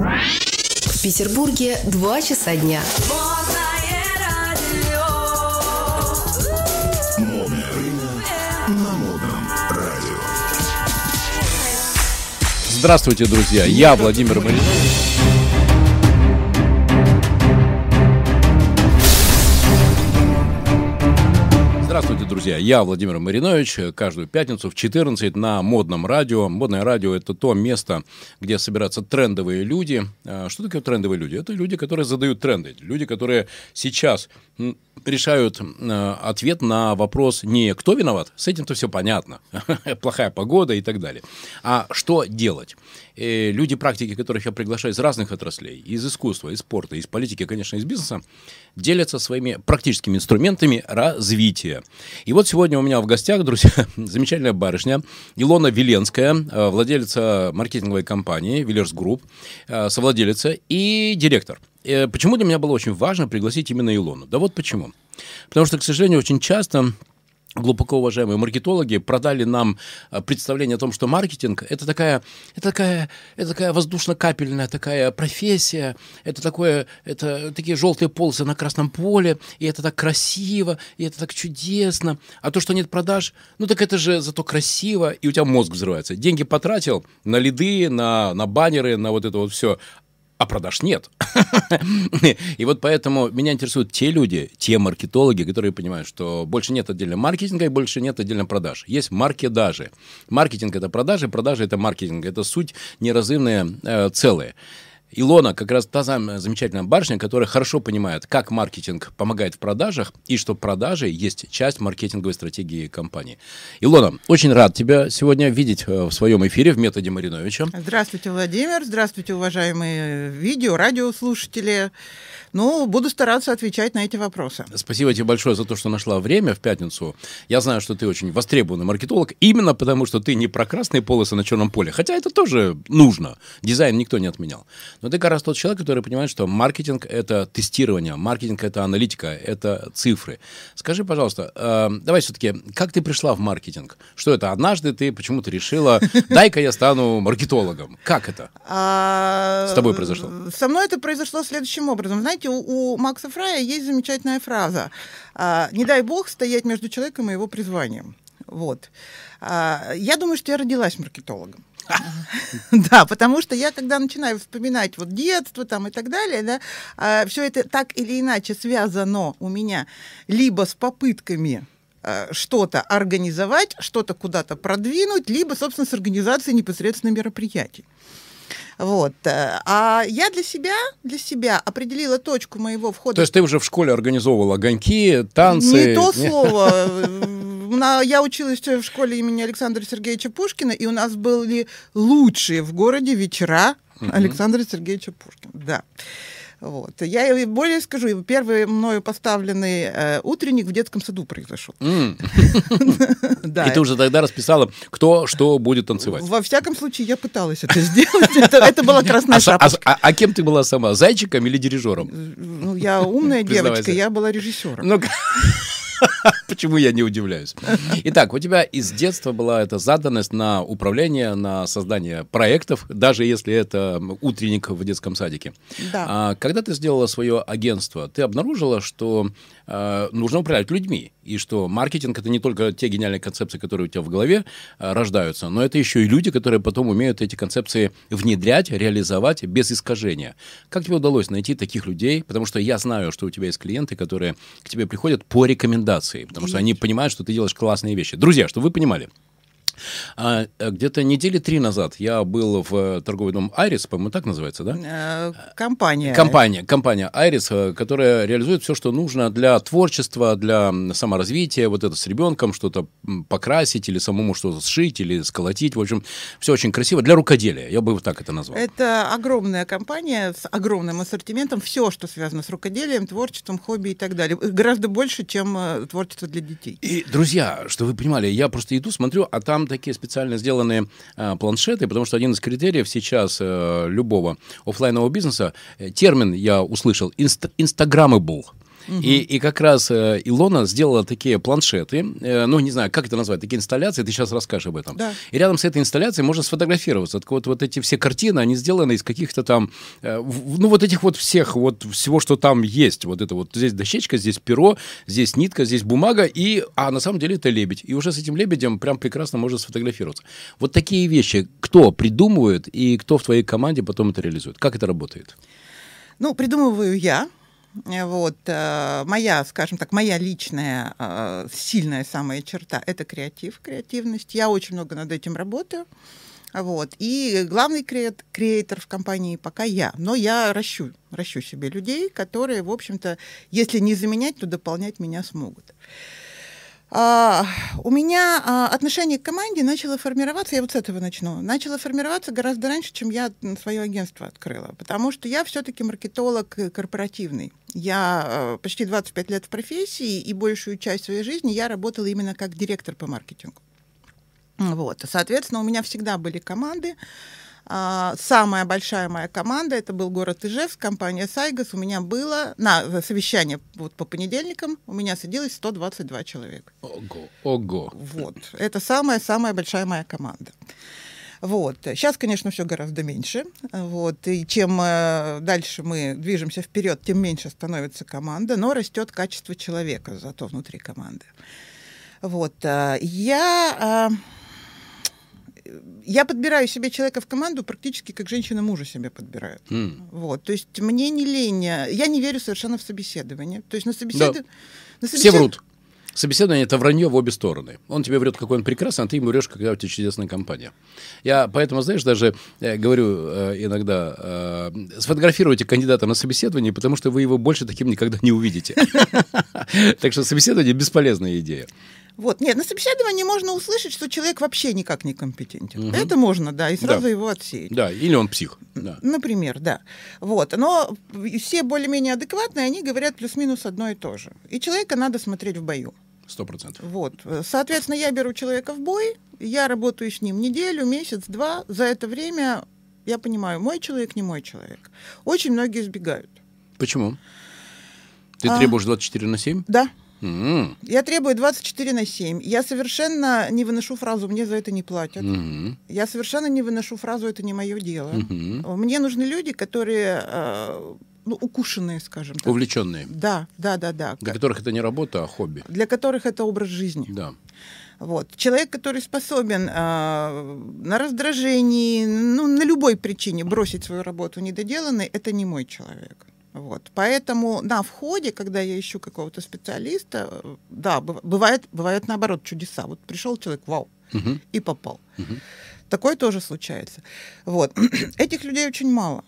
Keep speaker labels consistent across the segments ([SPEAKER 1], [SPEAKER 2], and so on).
[SPEAKER 1] В Петербурге 2 часа дня.
[SPEAKER 2] Здравствуйте, друзья. Я Владимир Маринович. Здравствуйте, друзья. Я Владимир Маринович. Каждую пятницу в 14 на Модном радио. Модное радио – это то место, где собираются трендовые люди. А Что такое трендовые люди? Это люди, которые задают тренды. Люди, которые сейчас решают э, ответ на вопрос не «кто виноват?», с этим-то все понятно, плохая погода и так далее, а что делать. Э, Люди практики, которых я приглашаю из разных отраслей, из искусства, из спорта, из политики, конечно, из бизнеса, делятся своими практическими инструментами развития. И вот сегодня у меня в гостях, друзья, замечательная барышня Илона Веленская, э, владелица маркетинговой компании Виллерс Групп, э, совладелица и директор. Почему для меня было очень важно пригласить именно Илону? Да вот почему. Потому что, к сожалению, очень часто глубоко уважаемые маркетологи продали нам э, представление о том, что маркетинг это такая, это такая, это такая воздушно-капельная такая профессия, это такое, это такие желтые полосы на красном поле, и это так красиво, и это так чудесно. А то, что нет продаж, ну так это же зато красиво, и у тебя мозг взрывается. Деньги потратил на лиды, на, на баннеры, на вот это вот все, а продаж нет. И вот поэтому меня интересуют те люди, те маркетологи, которые понимают, что больше нет отдельно маркетинга и больше нет отдельно продаж. Есть маркетажи. Маркетинг – это продажи, продажи – это маркетинг. Это суть неразрывные э, целые. Илона как раз та самая замечательная барышня, которая хорошо понимает, как маркетинг помогает в продажах, и что продажи есть часть маркетинговой стратегии компании. Илона, очень рад тебя сегодня видеть э, в своем эфире в методе Мариновича.
[SPEAKER 3] Здравствуйте, Владимир. Здравствуйте, уважаемые видео, радиослушатели. Ну, буду стараться отвечать на эти вопросы.
[SPEAKER 2] Спасибо тебе большое за то, что нашла время в пятницу. Я знаю, что ты очень востребованный маркетолог, именно потому, что ты не про красные полосы на черном поле, хотя это тоже нужно. Дизайн никто не отменял. Но ты как раз тот человек, который понимает, что маркетинг – это тестирование, маркетинг – это аналитика, это цифры. Скажи, пожалуйста, э, давай все-таки, как ты пришла в маркетинг? Что это? Однажды ты почему-то решила, дай-ка я стану маркетологом. Как это?
[SPEAKER 3] А,
[SPEAKER 2] С тобой произошло?
[SPEAKER 3] Со мной это произошло следующим образом. Знаете, у, у Макса Фрая есть замечательная фраза а, «Не дай бог стоять между человеком и его призванием». Вот. А, я думаю, что я родилась маркетологом. Да, потому что я, когда начинаю вспоминать вот детство там и так далее, да, все это так или иначе связано у меня либо с попытками э, что-то организовать, что-то куда-то продвинуть, либо, собственно, с организацией непосредственно мероприятий. Вот. э, А я для себя, для себя определила точку моего входа.
[SPEAKER 2] То есть ты уже в школе организовывала огоньки, танцы?
[SPEAKER 3] Не то слово. На- Я училась в школе имени Александра Сергеевича Пушкина, и у нас были лучшие в городе вечера Александра Сергеевича Пушкина. Да. Вот. Я и более скажу, первый мною поставленный э, утренник в детском саду произошел.
[SPEAKER 2] И ты уже тогда расписала, кто что будет танцевать.
[SPEAKER 3] Во всяком случае, я пыталась это сделать. Это, была красная
[SPEAKER 2] А, а-
[SPEAKER 3] шапочка.
[SPEAKER 2] а- а кем ты была сама? Зайчиком или дирижером?
[SPEAKER 3] Ну, я умная девочка, я была режиссером.
[SPEAKER 2] Почему я не удивляюсь? Итак, у тебя из детства была эта заданность на управление, на создание проектов, даже если это утренник в детском садике.
[SPEAKER 3] Да.
[SPEAKER 2] А когда ты сделала свое агентство, ты обнаружила, что э, нужно управлять людьми, и что маркетинг это не только те гениальные концепции, которые у тебя в голове э, рождаются, но это еще и люди, которые потом умеют эти концепции внедрять, реализовать без искажения. Как тебе удалось найти таких людей? Потому что я знаю, что у тебя есть клиенты, которые к тебе приходят по рекомендации, потому что они понимают, что ты делаешь классные вещи. Друзья, чтобы вы понимали, а, э, где-то недели три назад я был в э, торговый дом Айрис, по-моему, так называется, да?
[SPEAKER 3] Э, Компания.
[SPEAKER 2] Компания, компания Айрис, которая реализует все, что нужно для творчества, для саморазвития, вот это с ребенком что-то покрасить или самому что-то сшить или сколотить, в общем, все очень красиво для рукоделия, я бы вот так это назвал.
[SPEAKER 3] Это огромная компания с огромным ассортиментом. Все, что связано с рукоделием, творчеством, хобби и так далее. Гораздо больше, чем творчество для детей.
[SPEAKER 2] И, друзья, что вы понимали, я просто иду, смотрю, а там такие специально сделанные а, планшеты, потому что один из критериев сейчас э, любого оффлайнового бизнеса, э, термин я услышал, инст, И, и как раз э, Илона сделала такие планшеты, э, ну, не знаю, как это назвать, такие инсталляции, ты сейчас расскажешь об этом.
[SPEAKER 3] Да.
[SPEAKER 2] И рядом с этой инсталляцией можно сфотографироваться. Так вот, вот эти все картины, они сделаны из каких-то там, э, в- ну, вот этих вот всех, вот всего, что там есть. Вот это вот, здесь дощечка, здесь перо, здесь нитка, здесь бумага, и, а на самом деле это лебедь. И уже с этим лебедем прям прекрасно можно сфотографироваться. Вот такие вещи кто придумывает и кто в твоей команде потом это реализует? Как это работает?
[SPEAKER 3] Ну, придумываю я. Э, Вот, э, моя, скажем так, моя личная э, сильная самая черта – это креатив, креативность. Я очень много над этим работаю. Вот. И главный креат- креатор в компании пока я. Но я ращу, ращу себе людей, которые, в общем-то, если не заменять, то дополнять меня смогут. А, у меня а, отношение к команде начало формироваться, я вот с этого начну, начало формироваться гораздо раньше, чем я свое агентство открыла, потому что я все-таки маркетолог э, корпоративный. Я э, почти 25 лет в профессии, и большую часть своей жизни я работала именно как директор по маркетингу. Вот. Соответственно, у меня всегда были команды. А, Самая большая моя команда это был город Ижевск, компания Сайгас. У меня было на совещание вот по понедельникам у меня садилось 122 человека.
[SPEAKER 2] Ого, ого.
[SPEAKER 3] Вот. Это самая-самая большая моя команда. Вот. Сейчас, конечно, все гораздо меньше. Вот. И чем э, дальше мы движемся вперед, тем меньше становится команда, но растет качество человека зато внутри команды. Вот. а, Я, а, я подбираю себе человека в команду практически как женщина мужа себе подбирает.
[SPEAKER 2] М.
[SPEAKER 3] Вот. То есть мне не лень. Я не верю совершенно в собеседование. То есть на собеседование...
[SPEAKER 2] Все врут. Собеседование – это вранье в обе стороны. Он тебе врет, какой он прекрасный, а ты ему врешь, какая у тебя чудесная компания. Я поэтому, знаешь, даже э, говорю э, иногда, э, сфотографируйте кандидата на собеседование, потому что вы его больше таким никогда не увидите. Так что собеседование – бесполезная идея.
[SPEAKER 3] Вот. Нет, на собеседовании можно услышать, что человек вообще никак не компетентен.
[SPEAKER 2] Мгм.
[SPEAKER 3] Это можно, да, и сразу
[SPEAKER 2] Да.
[SPEAKER 3] его отсеять.
[SPEAKER 2] Да, или он псих. Да.
[SPEAKER 3] Например, да. Вот. Но все более-менее адекватные, они говорят плюс-минус одно и то же. И человека надо смотреть в бою.
[SPEAKER 2] Сто процентов.
[SPEAKER 3] Вот. Соответственно, я беру человека в бой, я работаю с ним неделю, месяц, два. За это время я понимаю, мой человек, не мой человек. Очень многие избегают.
[SPEAKER 2] Почему? Ты
[SPEAKER 3] А.
[SPEAKER 2] требуешь 24 на 7?
[SPEAKER 3] Да,
[SPEAKER 2] М,
[SPEAKER 3] я требую 24 на 7. Я совершенно не выношу фразу «мне за это не платят».
[SPEAKER 2] мгм,
[SPEAKER 3] Я совершенно не выношу фразу «это не мое дело».
[SPEAKER 2] мгм.
[SPEAKER 3] Мне нужны люди, которые э, ну, укушенные, скажем так.
[SPEAKER 2] Увлеченные,
[SPEAKER 3] Да, да, да, да.
[SPEAKER 2] для которых это не работа, а хобби.
[SPEAKER 3] Для которых это образ жизни.
[SPEAKER 2] Да.
[SPEAKER 3] Вот. Человек, который способен э, на раздражении, ну, на любой причине бросить свою работу недоделанной, это не мой человек. Вот. Поэтому на входе, когда я ищу какого-то специалиста, да, быв- бывает, бывает наоборот чудеса. Вот пришел человек, вау,
[SPEAKER 2] Мгм,
[SPEAKER 3] и попал.
[SPEAKER 2] мгм.
[SPEAKER 3] Такое тоже случается. Вот. Этих людей очень мало.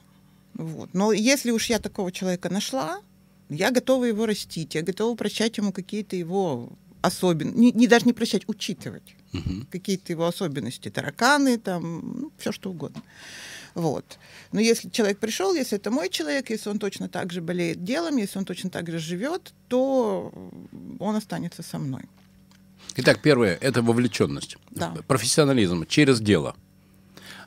[SPEAKER 3] Вот. Но если уж я такого человека нашла, я готова его растить, я готова прощать ему какие-то его особенности, не, не даже не прощать, учитывать
[SPEAKER 2] Мгм.
[SPEAKER 3] какие-то его особенности, тараканы, там, ну, все что угодно. Вот. Но если человек пришел, если это мой человек, если он точно так же болеет делом, если он точно так же живет, то он останется со мной.
[SPEAKER 2] Итак, первое – это вовлеченность.
[SPEAKER 3] Да.
[SPEAKER 2] Профессионализм через дело.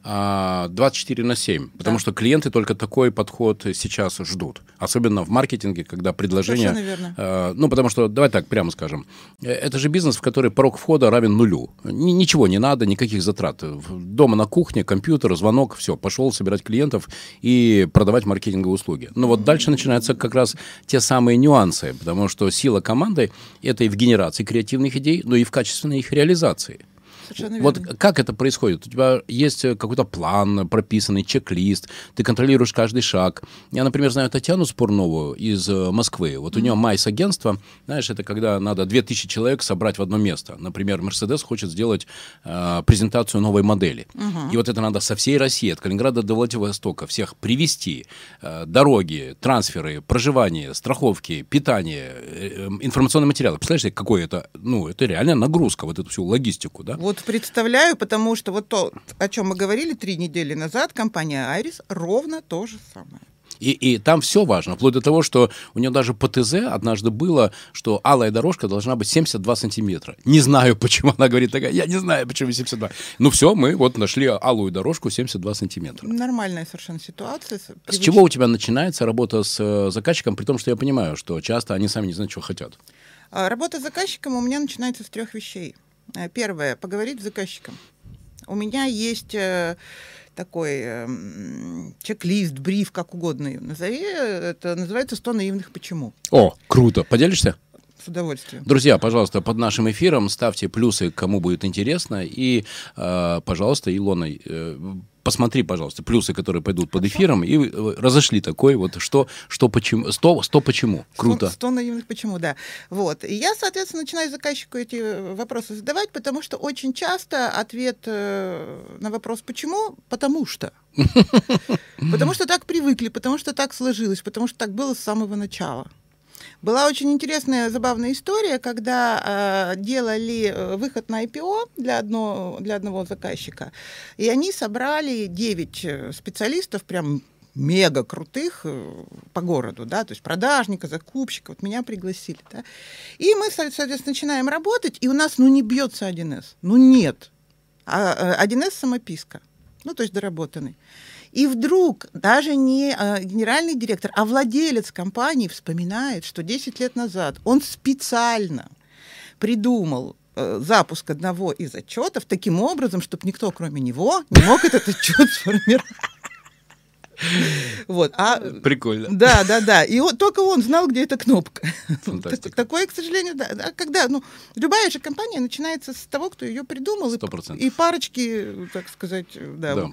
[SPEAKER 2] А, 24 на 7. Потому
[SPEAKER 3] Да.
[SPEAKER 2] что клиенты только такой подход сейчас ждут. Особенно в маркетинге, когда предложение... Э, ну, потому что, давай так прямо скажем, э, это же бизнес, в который порог входа равен нулю. Ни- ничего не надо, никаких затрат. Дома на кухне, компьютер, звонок, все, пошел собирать клиентов и продавать маркетинговые услуги. Но вот дальше начинаются как раз те самые нюансы, потому что сила команды – это и в генерации креативных идей, но и в качественной их реализации.
[SPEAKER 3] Совершенно
[SPEAKER 2] Вот
[SPEAKER 3] верно.
[SPEAKER 2] как это происходит? У тебя есть э, какой-то план, прописанный чек-лист, ты контролируешь каждый шаг. Я, например, знаю Татьяну Спурнову из э, Москвы. Вот у нее майс-агентство, знаешь, это когда надо 2000 человек собрать в одно место. Например, Мерседес хочет сделать э, презентацию новой модели. И вот это надо со всей России, от Калининграда до Владивостока, всех привести. Э, дороги, трансферы, проживание, страховки, питание, э, э, информационные материалы. Представляешь, какой это, ну, это реальная нагрузка, вот эту всю логистику, да?
[SPEAKER 3] Вот представляю, потому что вот то, о чем мы говорили три недели назад, компания Айрис ровно то же самое.
[SPEAKER 2] И, и там все важно, вплоть до того, что у нее даже по ТЗ однажды было, что алая дорожка должна быть 72 сантиметра. Не знаю, почему она говорит такая, я не знаю, почему 72. Ну все, мы вот нашли алую дорожку 72 сантиметра.
[SPEAKER 3] Нормальная совершенно ситуация.
[SPEAKER 2] С чего у тебя начинается работа с э, заказчиком, при том, что я понимаю, что часто они сами не знают, чего хотят?
[SPEAKER 3] А, работа с заказчиком у меня начинается с трех вещей. Э, первое, поговорить с заказчиком. У меня есть э, такой э, чек-лист, бриф, как угодно ее назови. Это называется «100 наивных почему».
[SPEAKER 2] О, круто. Поделишься?
[SPEAKER 3] С удовольствием.
[SPEAKER 2] Друзья, пожалуйста, под нашим эфиром ставьте плюсы, кому будет интересно. И, э, пожалуйста, Илона, э, посмотри, пожалуйста, плюсы, которые пойдут под эфиром, и э, разошли такой вот, что, что почему, сто, сто почему. Круто.
[SPEAKER 3] Сто, сто наивных почему, да. Вот. И я, соответственно, начинаю заказчику эти вопросы задавать, потому что очень часто ответ э, на вопрос «почему?» «потому что». Потому что так привыкли, потому что так сложилось, потому что так было с самого начала. Была очень интересная, забавная история, когда э, делали э, выход на IPO для, одно, для одного заказчика, и они собрали 9 э, специалистов, прям мега крутых э, по городу, да, то есть продажника, закупщика, вот меня пригласили, да. И мы, соответственно, начинаем работать, и у нас, ну, не бьется 1С, ну, нет. А 1С самописка, ну, то есть доработанный. И вдруг даже не э, генеральный директор, а владелец компании вспоминает, что 10 лет назад он специально придумал э, запуск одного из отчетов таким образом, чтобы никто, кроме него, не мог этот отчет сформировать.
[SPEAKER 2] Вот. А, Прикольно.
[SPEAKER 3] Да, да, да. И вот только он знал, где эта кнопка. Фантастика. Такое, к сожалению, да. Когда, ну, любая же компания начинается с того, кто ее придумал. 100%. И, и парочки, так сказать, да. да.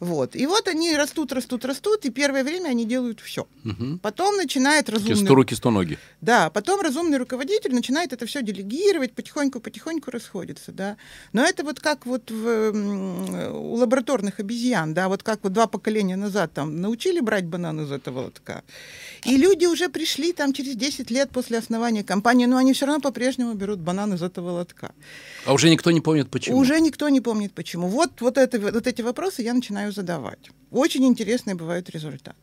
[SPEAKER 3] Вот. И вот они растут, растут, растут, и первое время они делают все. Угу. Потом начинает разумный...
[SPEAKER 2] Сто руки, сто ноги.
[SPEAKER 3] Да, потом разумный руководитель начинает это все делегировать, потихоньку, потихоньку расходится, да. Но это вот как вот в, у лабораторных обезьян, да, вот как вот два поколения назад там там научили брать банан из этого лотка. И люди уже пришли там через 10 лет после основания компании, но они все равно по-прежнему берут банан из этого лотка.
[SPEAKER 2] А уже никто не помнит, почему?
[SPEAKER 3] Уже никто не помнит, почему. Вот, вот, это, вот эти вопросы я начинаю задавать. Очень интересные бывают результаты.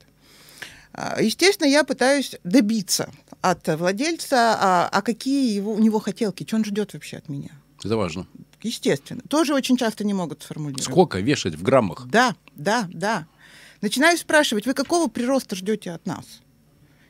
[SPEAKER 3] А, естественно, я пытаюсь добиться от владельца, а, а какие его, у него хотелки, что он ждет вообще от меня.
[SPEAKER 2] Это важно.
[SPEAKER 3] Естественно. Тоже очень часто не могут сформулировать.
[SPEAKER 2] Сколько вешать в граммах?
[SPEAKER 3] Да, да, да. Начинаю спрашивать, вы какого прироста ждете от нас?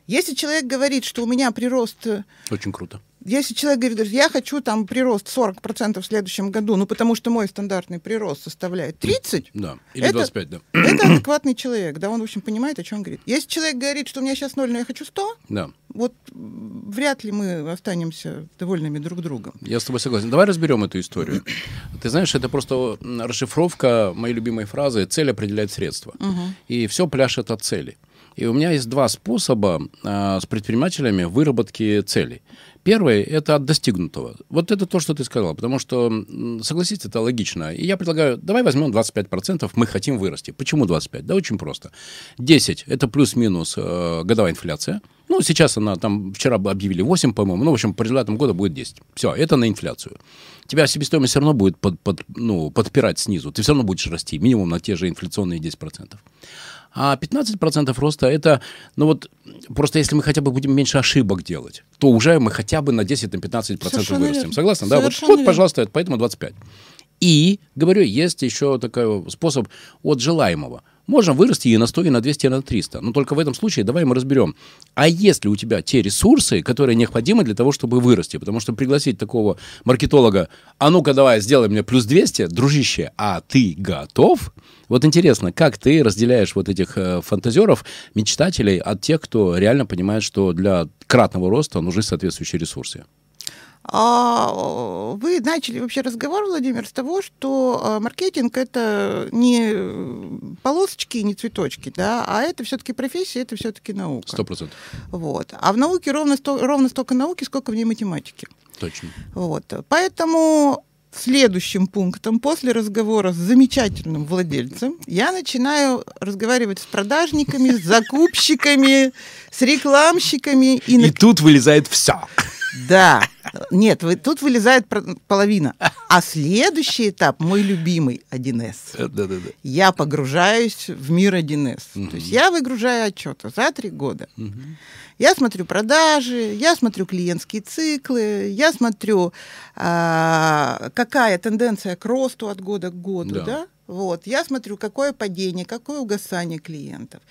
[SPEAKER 3] Если человек говорит, что у меня прирост... Э,
[SPEAKER 2] Очень круто.
[SPEAKER 3] Если человек говорит, я хочу там прирост 40% в следующем году, ну потому что мой стандартный прирост составляет 30,
[SPEAKER 2] да. Или это, 25, да.
[SPEAKER 3] это адекватный человек, да, он, в общем, понимает, о чем говорит. Если человек говорит, что у меня сейчас 0, но я хочу 100, да. вот вряд ли мы останемся довольными друг другом.
[SPEAKER 2] Я с тобой согласен. Давай разберем эту историю. Ты знаешь, это просто расшифровка моей любимой фразы «цель определяет средства». Угу. И все пляшет от цели. И у меня есть два способа а, с предпринимателями выработки целей. Первый – это от достигнутого. Вот это то, что ты сказал, потому что, согласитесь, это логично. И я предлагаю, давай возьмем 25%, мы хотим вырасти. Почему 25? Да очень просто. 10 – это плюс-минус э, годовая инфляция. Ну, сейчас она там, вчера объявили 8, по-моему, ну, в общем, по результатам года будет 10. Все, это на инфляцию. Тебя себестоимость все равно будет под, под, ну, подпирать снизу. Ты все равно будешь расти, минимум на те же инфляционные 10%. А 15% роста это, ну вот, просто если мы хотя бы будем меньше ошибок делать, то уже мы хотя бы на 10-15% вырастем. Верно. Согласны? Да, вот, вот, пожалуйста, поэтому 25. И, говорю, есть еще такой способ от желаемого. Можно вырасти и на 100, и на 200, и на 300. Но только в этом случае давай мы разберем. А есть ли у тебя те ресурсы, которые необходимы для того, чтобы вырасти? Потому что пригласить такого маркетолога, а ну-ка давай, сделай мне плюс 200, дружище, а ты готов? Вот интересно, как ты разделяешь вот этих э, фантазеров, мечтателей от тех, кто реально понимает, что для кратного роста нужны соответствующие ресурсы?
[SPEAKER 3] А вы начали вообще разговор, Владимир, с того, что а, маркетинг это не полосочки и не цветочки, да, а это все-таки профессия, это все-таки наука.
[SPEAKER 2] Сто процентов.
[SPEAKER 3] Вот. А в науке ровно, сто, ровно столько науки, сколько в ней математики.
[SPEAKER 2] Точно.
[SPEAKER 3] Вот. Поэтому следующим пунктом после разговора с замечательным владельцем я начинаю разговаривать с продажниками, с закупщиками, с рекламщиками.
[SPEAKER 2] И, и на... тут вылезает все.
[SPEAKER 3] Да. Нет, вы, тут вылезает половина. А следующий этап, мой любимый 1С.
[SPEAKER 2] Да, да, да.
[SPEAKER 3] Я погружаюсь в мир 1С. Угу. То есть я выгружаю отчеты за три года. Угу. Я смотрю продажи, я смотрю клиентские циклы, я смотрю, а, какая тенденция к росту от года к году, да. да? Вот, я смотрю, какое падение, какое угасание клиентов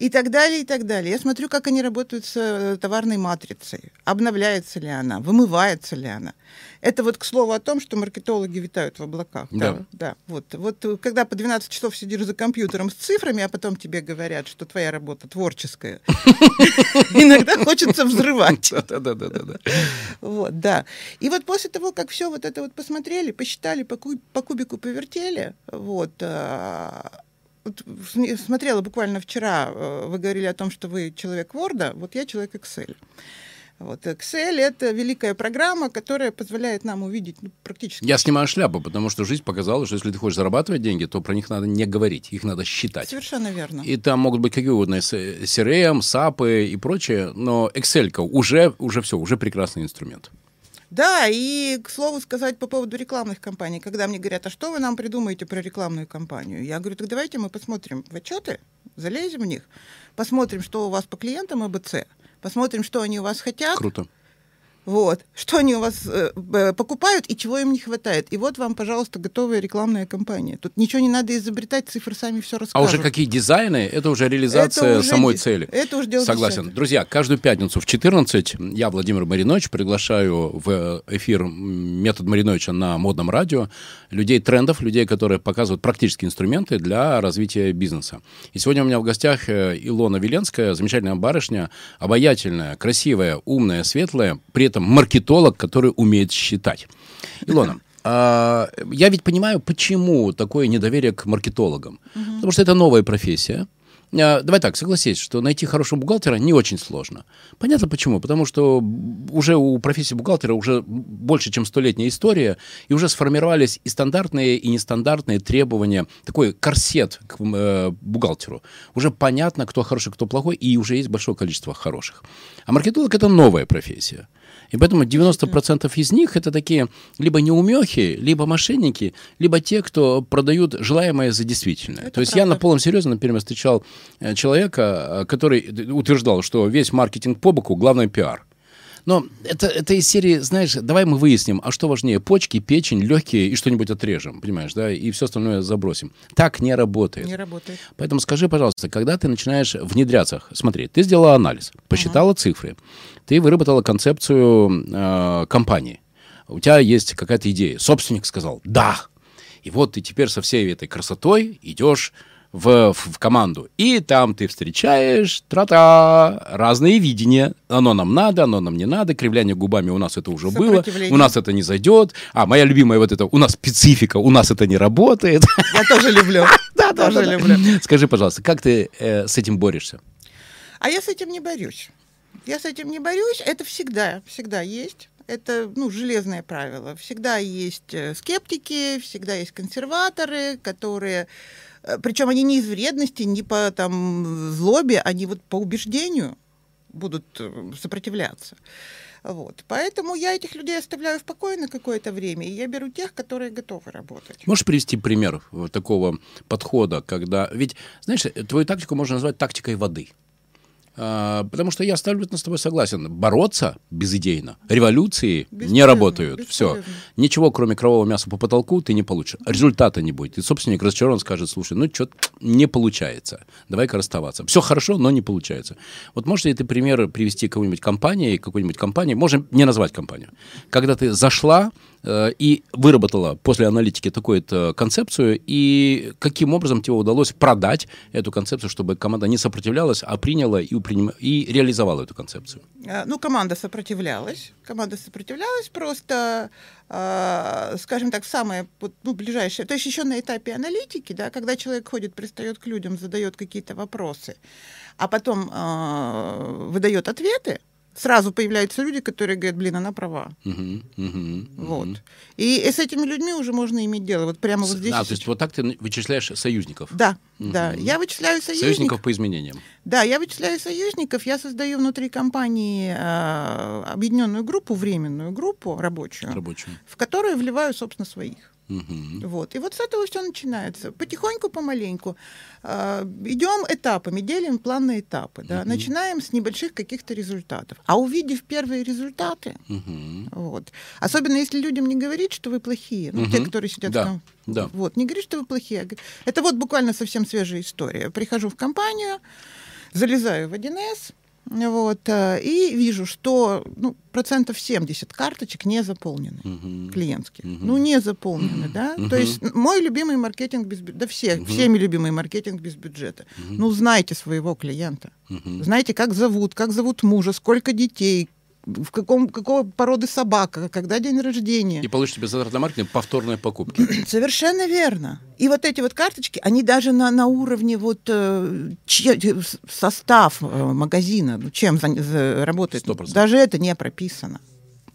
[SPEAKER 3] и так далее, и так далее. Я смотрю, как они работают с э, товарной матрицей, обновляется ли она, вымывается ли она. Это вот к слову о том, что маркетологи витают в облаках.
[SPEAKER 2] Да.
[SPEAKER 3] да, да. Вот, вот э, когда по 12 часов сидишь за компьютером с цифрами, а потом тебе говорят, что твоя работа творческая, иногда хочется взрывать.
[SPEAKER 2] Да, да, да, да.
[SPEAKER 3] Вот, да. И вот после того, как все вот это вот посмотрели, посчитали, по кубику повертели, вот, а, вот смотрела буквально вчера, э, вы говорили о том, что вы человек Word, вот я человек Excel. Вот Excel — это великая программа, которая позволяет нам увидеть ну, практически...
[SPEAKER 2] Я снимаю шляпу, потому что жизнь показала, что если ты хочешь зарабатывать деньги, то про них надо не говорить, их надо считать.
[SPEAKER 3] Совершенно верно.
[SPEAKER 2] И там могут быть какие угодно CRM, SAP и прочее, но Excel уже, уже все, уже прекрасный инструмент.
[SPEAKER 3] Да, и, к слову сказать по поводу рекламных кампаний, когда мне говорят, а что вы нам придумаете про рекламную кампанию? Я говорю, так давайте мы посмотрим в отчеты, залезем в них, посмотрим, что у вас по клиентам АБЦ, посмотрим, что они у вас хотят.
[SPEAKER 2] Круто.
[SPEAKER 3] Вот. Что они у вас э, покупают и чего им не хватает. И вот вам, пожалуйста, готовая рекламная кампания. Тут ничего не надо изобретать, цифры сами все расскажут.
[SPEAKER 2] А уже какие дизайны, это уже реализация это уже самой цели.
[SPEAKER 3] Это уже дело
[SPEAKER 2] Согласен.
[SPEAKER 3] Десятых.
[SPEAKER 2] Друзья, каждую пятницу в 14 я, Владимир Маринович, приглашаю в эфир «Метод Мариновича» на модном радио людей трендов, людей, которые показывают практические инструменты для развития бизнеса. И сегодня у меня в гостях э, Илона Веленская, замечательная барышня, обаятельная, красивая, умная, светлая, при этом маркетолог, который умеет считать. Илона, а, я ведь понимаю, почему такое недоверие к маркетологам. Угу. Потому что это новая профессия. А, давай так, согласись, что найти хорошего бухгалтера не очень сложно. Понятно почему? Потому что уже у профессии бухгалтера уже больше, чем столетняя история, и уже сформировались и стандартные, и нестандартные требования, такой корсет к э, бухгалтеру. Уже понятно, кто хороший, кто плохой, и уже есть большое количество хороших. А маркетолог — это новая профессия. И поэтому 90% из них это такие либо неумехи, либо мошенники, либо те, кто продают желаемое за действительное. Это То есть правда. я на полном серьезе, например, встречал э, человека, э, который утверждал, что весь маркетинг по боку — главный пиар. Но это, это из серии, знаешь, давай мы выясним, а что важнее, почки, печень, легкие и что-нибудь отрежем, понимаешь, да, и все остальное забросим. Так не работает.
[SPEAKER 3] Не работает.
[SPEAKER 2] Поэтому скажи, пожалуйста, когда ты начинаешь внедряться, смотри, ты сделала анализ, посчитала uh-huh. цифры, ты выработала концепцию э, компании, у тебя есть какая-то идея, собственник сказал «да», и вот ты теперь со всей этой красотой идешь в, в команду. И там ты встречаешь тра-та, разные видения. Оно нам надо, оно нам не надо. Кривляние губами у нас это уже было. У нас это не зайдет. А, моя любимая вот это, у нас специфика, у нас это не работает.
[SPEAKER 3] Я тоже люблю.
[SPEAKER 2] Да, тоже люблю. Скажи, пожалуйста, как ты э, с этим борешься?
[SPEAKER 3] А я с этим не борюсь. Я с этим не борюсь. Это всегда, всегда есть это ну, железное правило. Всегда есть э, скептики, всегда есть консерваторы, которые Причем они не из вредности, не по там, злобе, они вот по убеждению будут э, сопротивляться. Вот. Поэтому я этих людей оставляю в покое на какое-то время, и я беру тех, которые готовы работать.
[SPEAKER 2] Можешь привести пример такого подхода, когда... Ведь, знаешь, твою тактику можно назвать тактикой воды. А, потому что я абсолютно с тобой согласен. Бороться безидейно. Революции не работают. Все. Ничего, кроме кровавого мяса по потолку, ты не получишь. Результата не будет. И собственник разочарован скажет, слушай, ну что-то не получается. Давай-ка расставаться. Все хорошо, но не получается. Вот можешь ли ты пример привести какой-нибудь компании, какой-нибудь компании, можем не назвать компанию, когда ты зашла и выработала после аналитики такую-то концепцию, и каким образом тебе удалось продать эту концепцию, чтобы команда не сопротивлялась, а приняла и, приним... и реализовала эту концепцию?
[SPEAKER 3] Э, ну, команда сопротивлялась. Команда сопротивлялась просто, э, скажем так, в самое ну, ближайшее, то есть еще на этапе аналитики, да, когда человек ходит, пристает к людям, задает какие-то вопросы, а потом выдает ответы, сразу появляются люди, которые говорят, блин, она права. Вот. И, с этими людьми уже можно иметь дело. Вот прямо вот здесь.
[SPEAKER 2] А, то есть вот так ты вычисляешь союзников.
[SPEAKER 3] Да, да. Я вычисляю союзников.
[SPEAKER 2] Союзников по изменениям.
[SPEAKER 3] Да, я вычисляю союзников, я создаю внутри компании э, объединенную группу, временную группу рабочую,
[SPEAKER 2] Рабочую.
[SPEAKER 3] в которую вливаю, собственно, своих.
[SPEAKER 2] Мгм.
[SPEAKER 3] Вот. И вот с этого все начинается. Потихоньку, помаленьку. э, идем этапами, делим план на этапы. Да? Начинаем с небольших каких-то результатов. А увидев первые результаты,
[SPEAKER 2] Мгм.
[SPEAKER 3] вот, особенно если людям не говорить, что вы плохие, ну, те,
[SPEAKER 2] Мгм.
[SPEAKER 3] которые сидят
[SPEAKER 2] Да,
[SPEAKER 3] там,
[SPEAKER 2] да.
[SPEAKER 3] вот, не говорить, что вы плохие. а Это вот буквально совсем свежая история. Прихожу в компанию, залезаю в 1С, вот, э, и вижу, что ну, процентов 70 карточек не заполнены
[SPEAKER 2] Мгм.
[SPEAKER 3] клиентских.
[SPEAKER 2] Мгм.
[SPEAKER 3] Ну, не заполнены, да?
[SPEAKER 2] Мгм.
[SPEAKER 3] То есть мой любимый маркетинг без бюджета, да все, всеми любимый маркетинг без бюджета. Ну, знайте своего клиента.
[SPEAKER 2] Мгм.
[SPEAKER 3] Знаете, как зовут, как зовут мужа, сколько детей, в каком, какого породы собака, когда день рождения.
[SPEAKER 2] И получите без затрат на маркетинг повторные покупки.
[SPEAKER 3] Совершенно верно. И вот эти вот карточки, они даже на, на уровне вот э, че- э, состав э, магазина, ну, чем за- за- работает,
[SPEAKER 2] 100%.
[SPEAKER 3] даже это не прописано.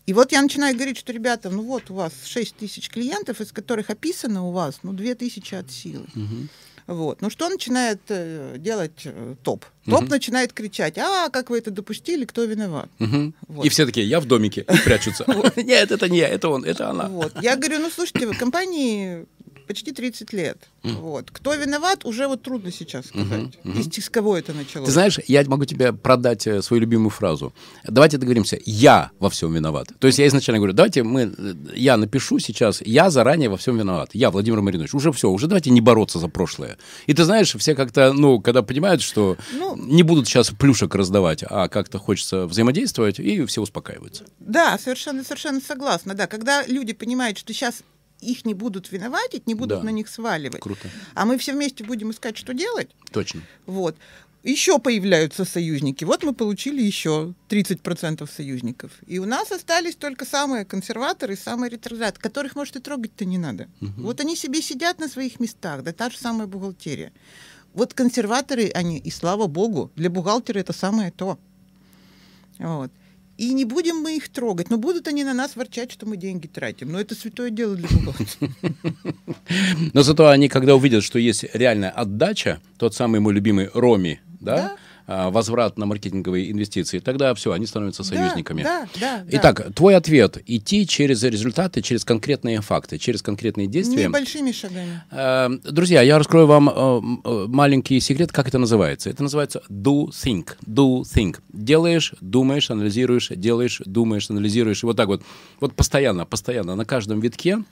[SPEAKER 3] И вот я начинаю говорить, что, ребята, ну вот у вас 6 тысяч клиентов, из которых описано у вас, ну, 2 тысячи от силы.
[SPEAKER 2] Мгм.
[SPEAKER 3] Вот. Ну, что начинает э, делать э, топ? Топ
[SPEAKER 2] Мгм.
[SPEAKER 3] начинает кричать, а, как вы это допустили, кто виноват?
[SPEAKER 2] Мгм.
[SPEAKER 3] Вот.
[SPEAKER 2] И все такие, я в домике, и прячутся. Нет, это не я, это он, это она.
[SPEAKER 3] Вот. Я говорю, ну, слушайте, компании почти 30 лет. Вот. Кто виноват, уже вот трудно сейчас сказать. Из с кого это началось.
[SPEAKER 2] Ты знаешь, я могу тебе продать э, свою любимую фразу. Давайте договоримся, я во всем виноват. То есть я изначально говорю, давайте мы, э, я напишу сейчас, я заранее во всем виноват. Я, Владимир Маринович, уже все, уже давайте не бороться за прошлое. И ты знаешь, все как-то, ну, когда понимают, что
[SPEAKER 3] Ну-
[SPEAKER 2] не будут сейчас плюшек раздавать, а как-то хочется взаимодействовать, и все успокаиваются.
[SPEAKER 3] Да, совершенно, совершенно согласна. Да, когда люди понимают, что сейчас их не будут виноватить, не будут
[SPEAKER 2] Да.
[SPEAKER 3] на них сваливать,
[SPEAKER 2] Круто.
[SPEAKER 3] а мы все вместе будем искать, что делать,
[SPEAKER 2] Точно.
[SPEAKER 3] вот. Еще появляются союзники. Вот мы получили еще 30% союзников. И у нас остались только самые консерваторы, самые ретрограды, которых, может, и трогать-то не надо. Вот они себе сидят на своих местах, да та же самая бухгалтерия. Вот консерваторы они, и слава богу, для бухгалтера это самое то. Вот. И не будем мы их трогать. Но будут они на нас ворчать, что мы деньги тратим. Но это святое дело для бухгалтера.
[SPEAKER 2] Но зато они, когда увидят, что есть реальная отдача, тот самый мой любимый Роми, да, возврат на маркетинговые инвестиции, тогда все, они становятся союзниками.
[SPEAKER 3] Да, да, да.
[SPEAKER 2] Итак, твой ответ – идти через результаты, через конкретные факты, через конкретные действия.
[SPEAKER 3] Небольшими шагами.
[SPEAKER 2] Э, Друзья, я раскрою вам э, э, маленький секрет, как это называется. Это называется do think. Do think. Делаешь, думаешь, анализируешь, делаешь, думаешь, анализируешь. И вот так вот. Вот постоянно, постоянно, на каждом витке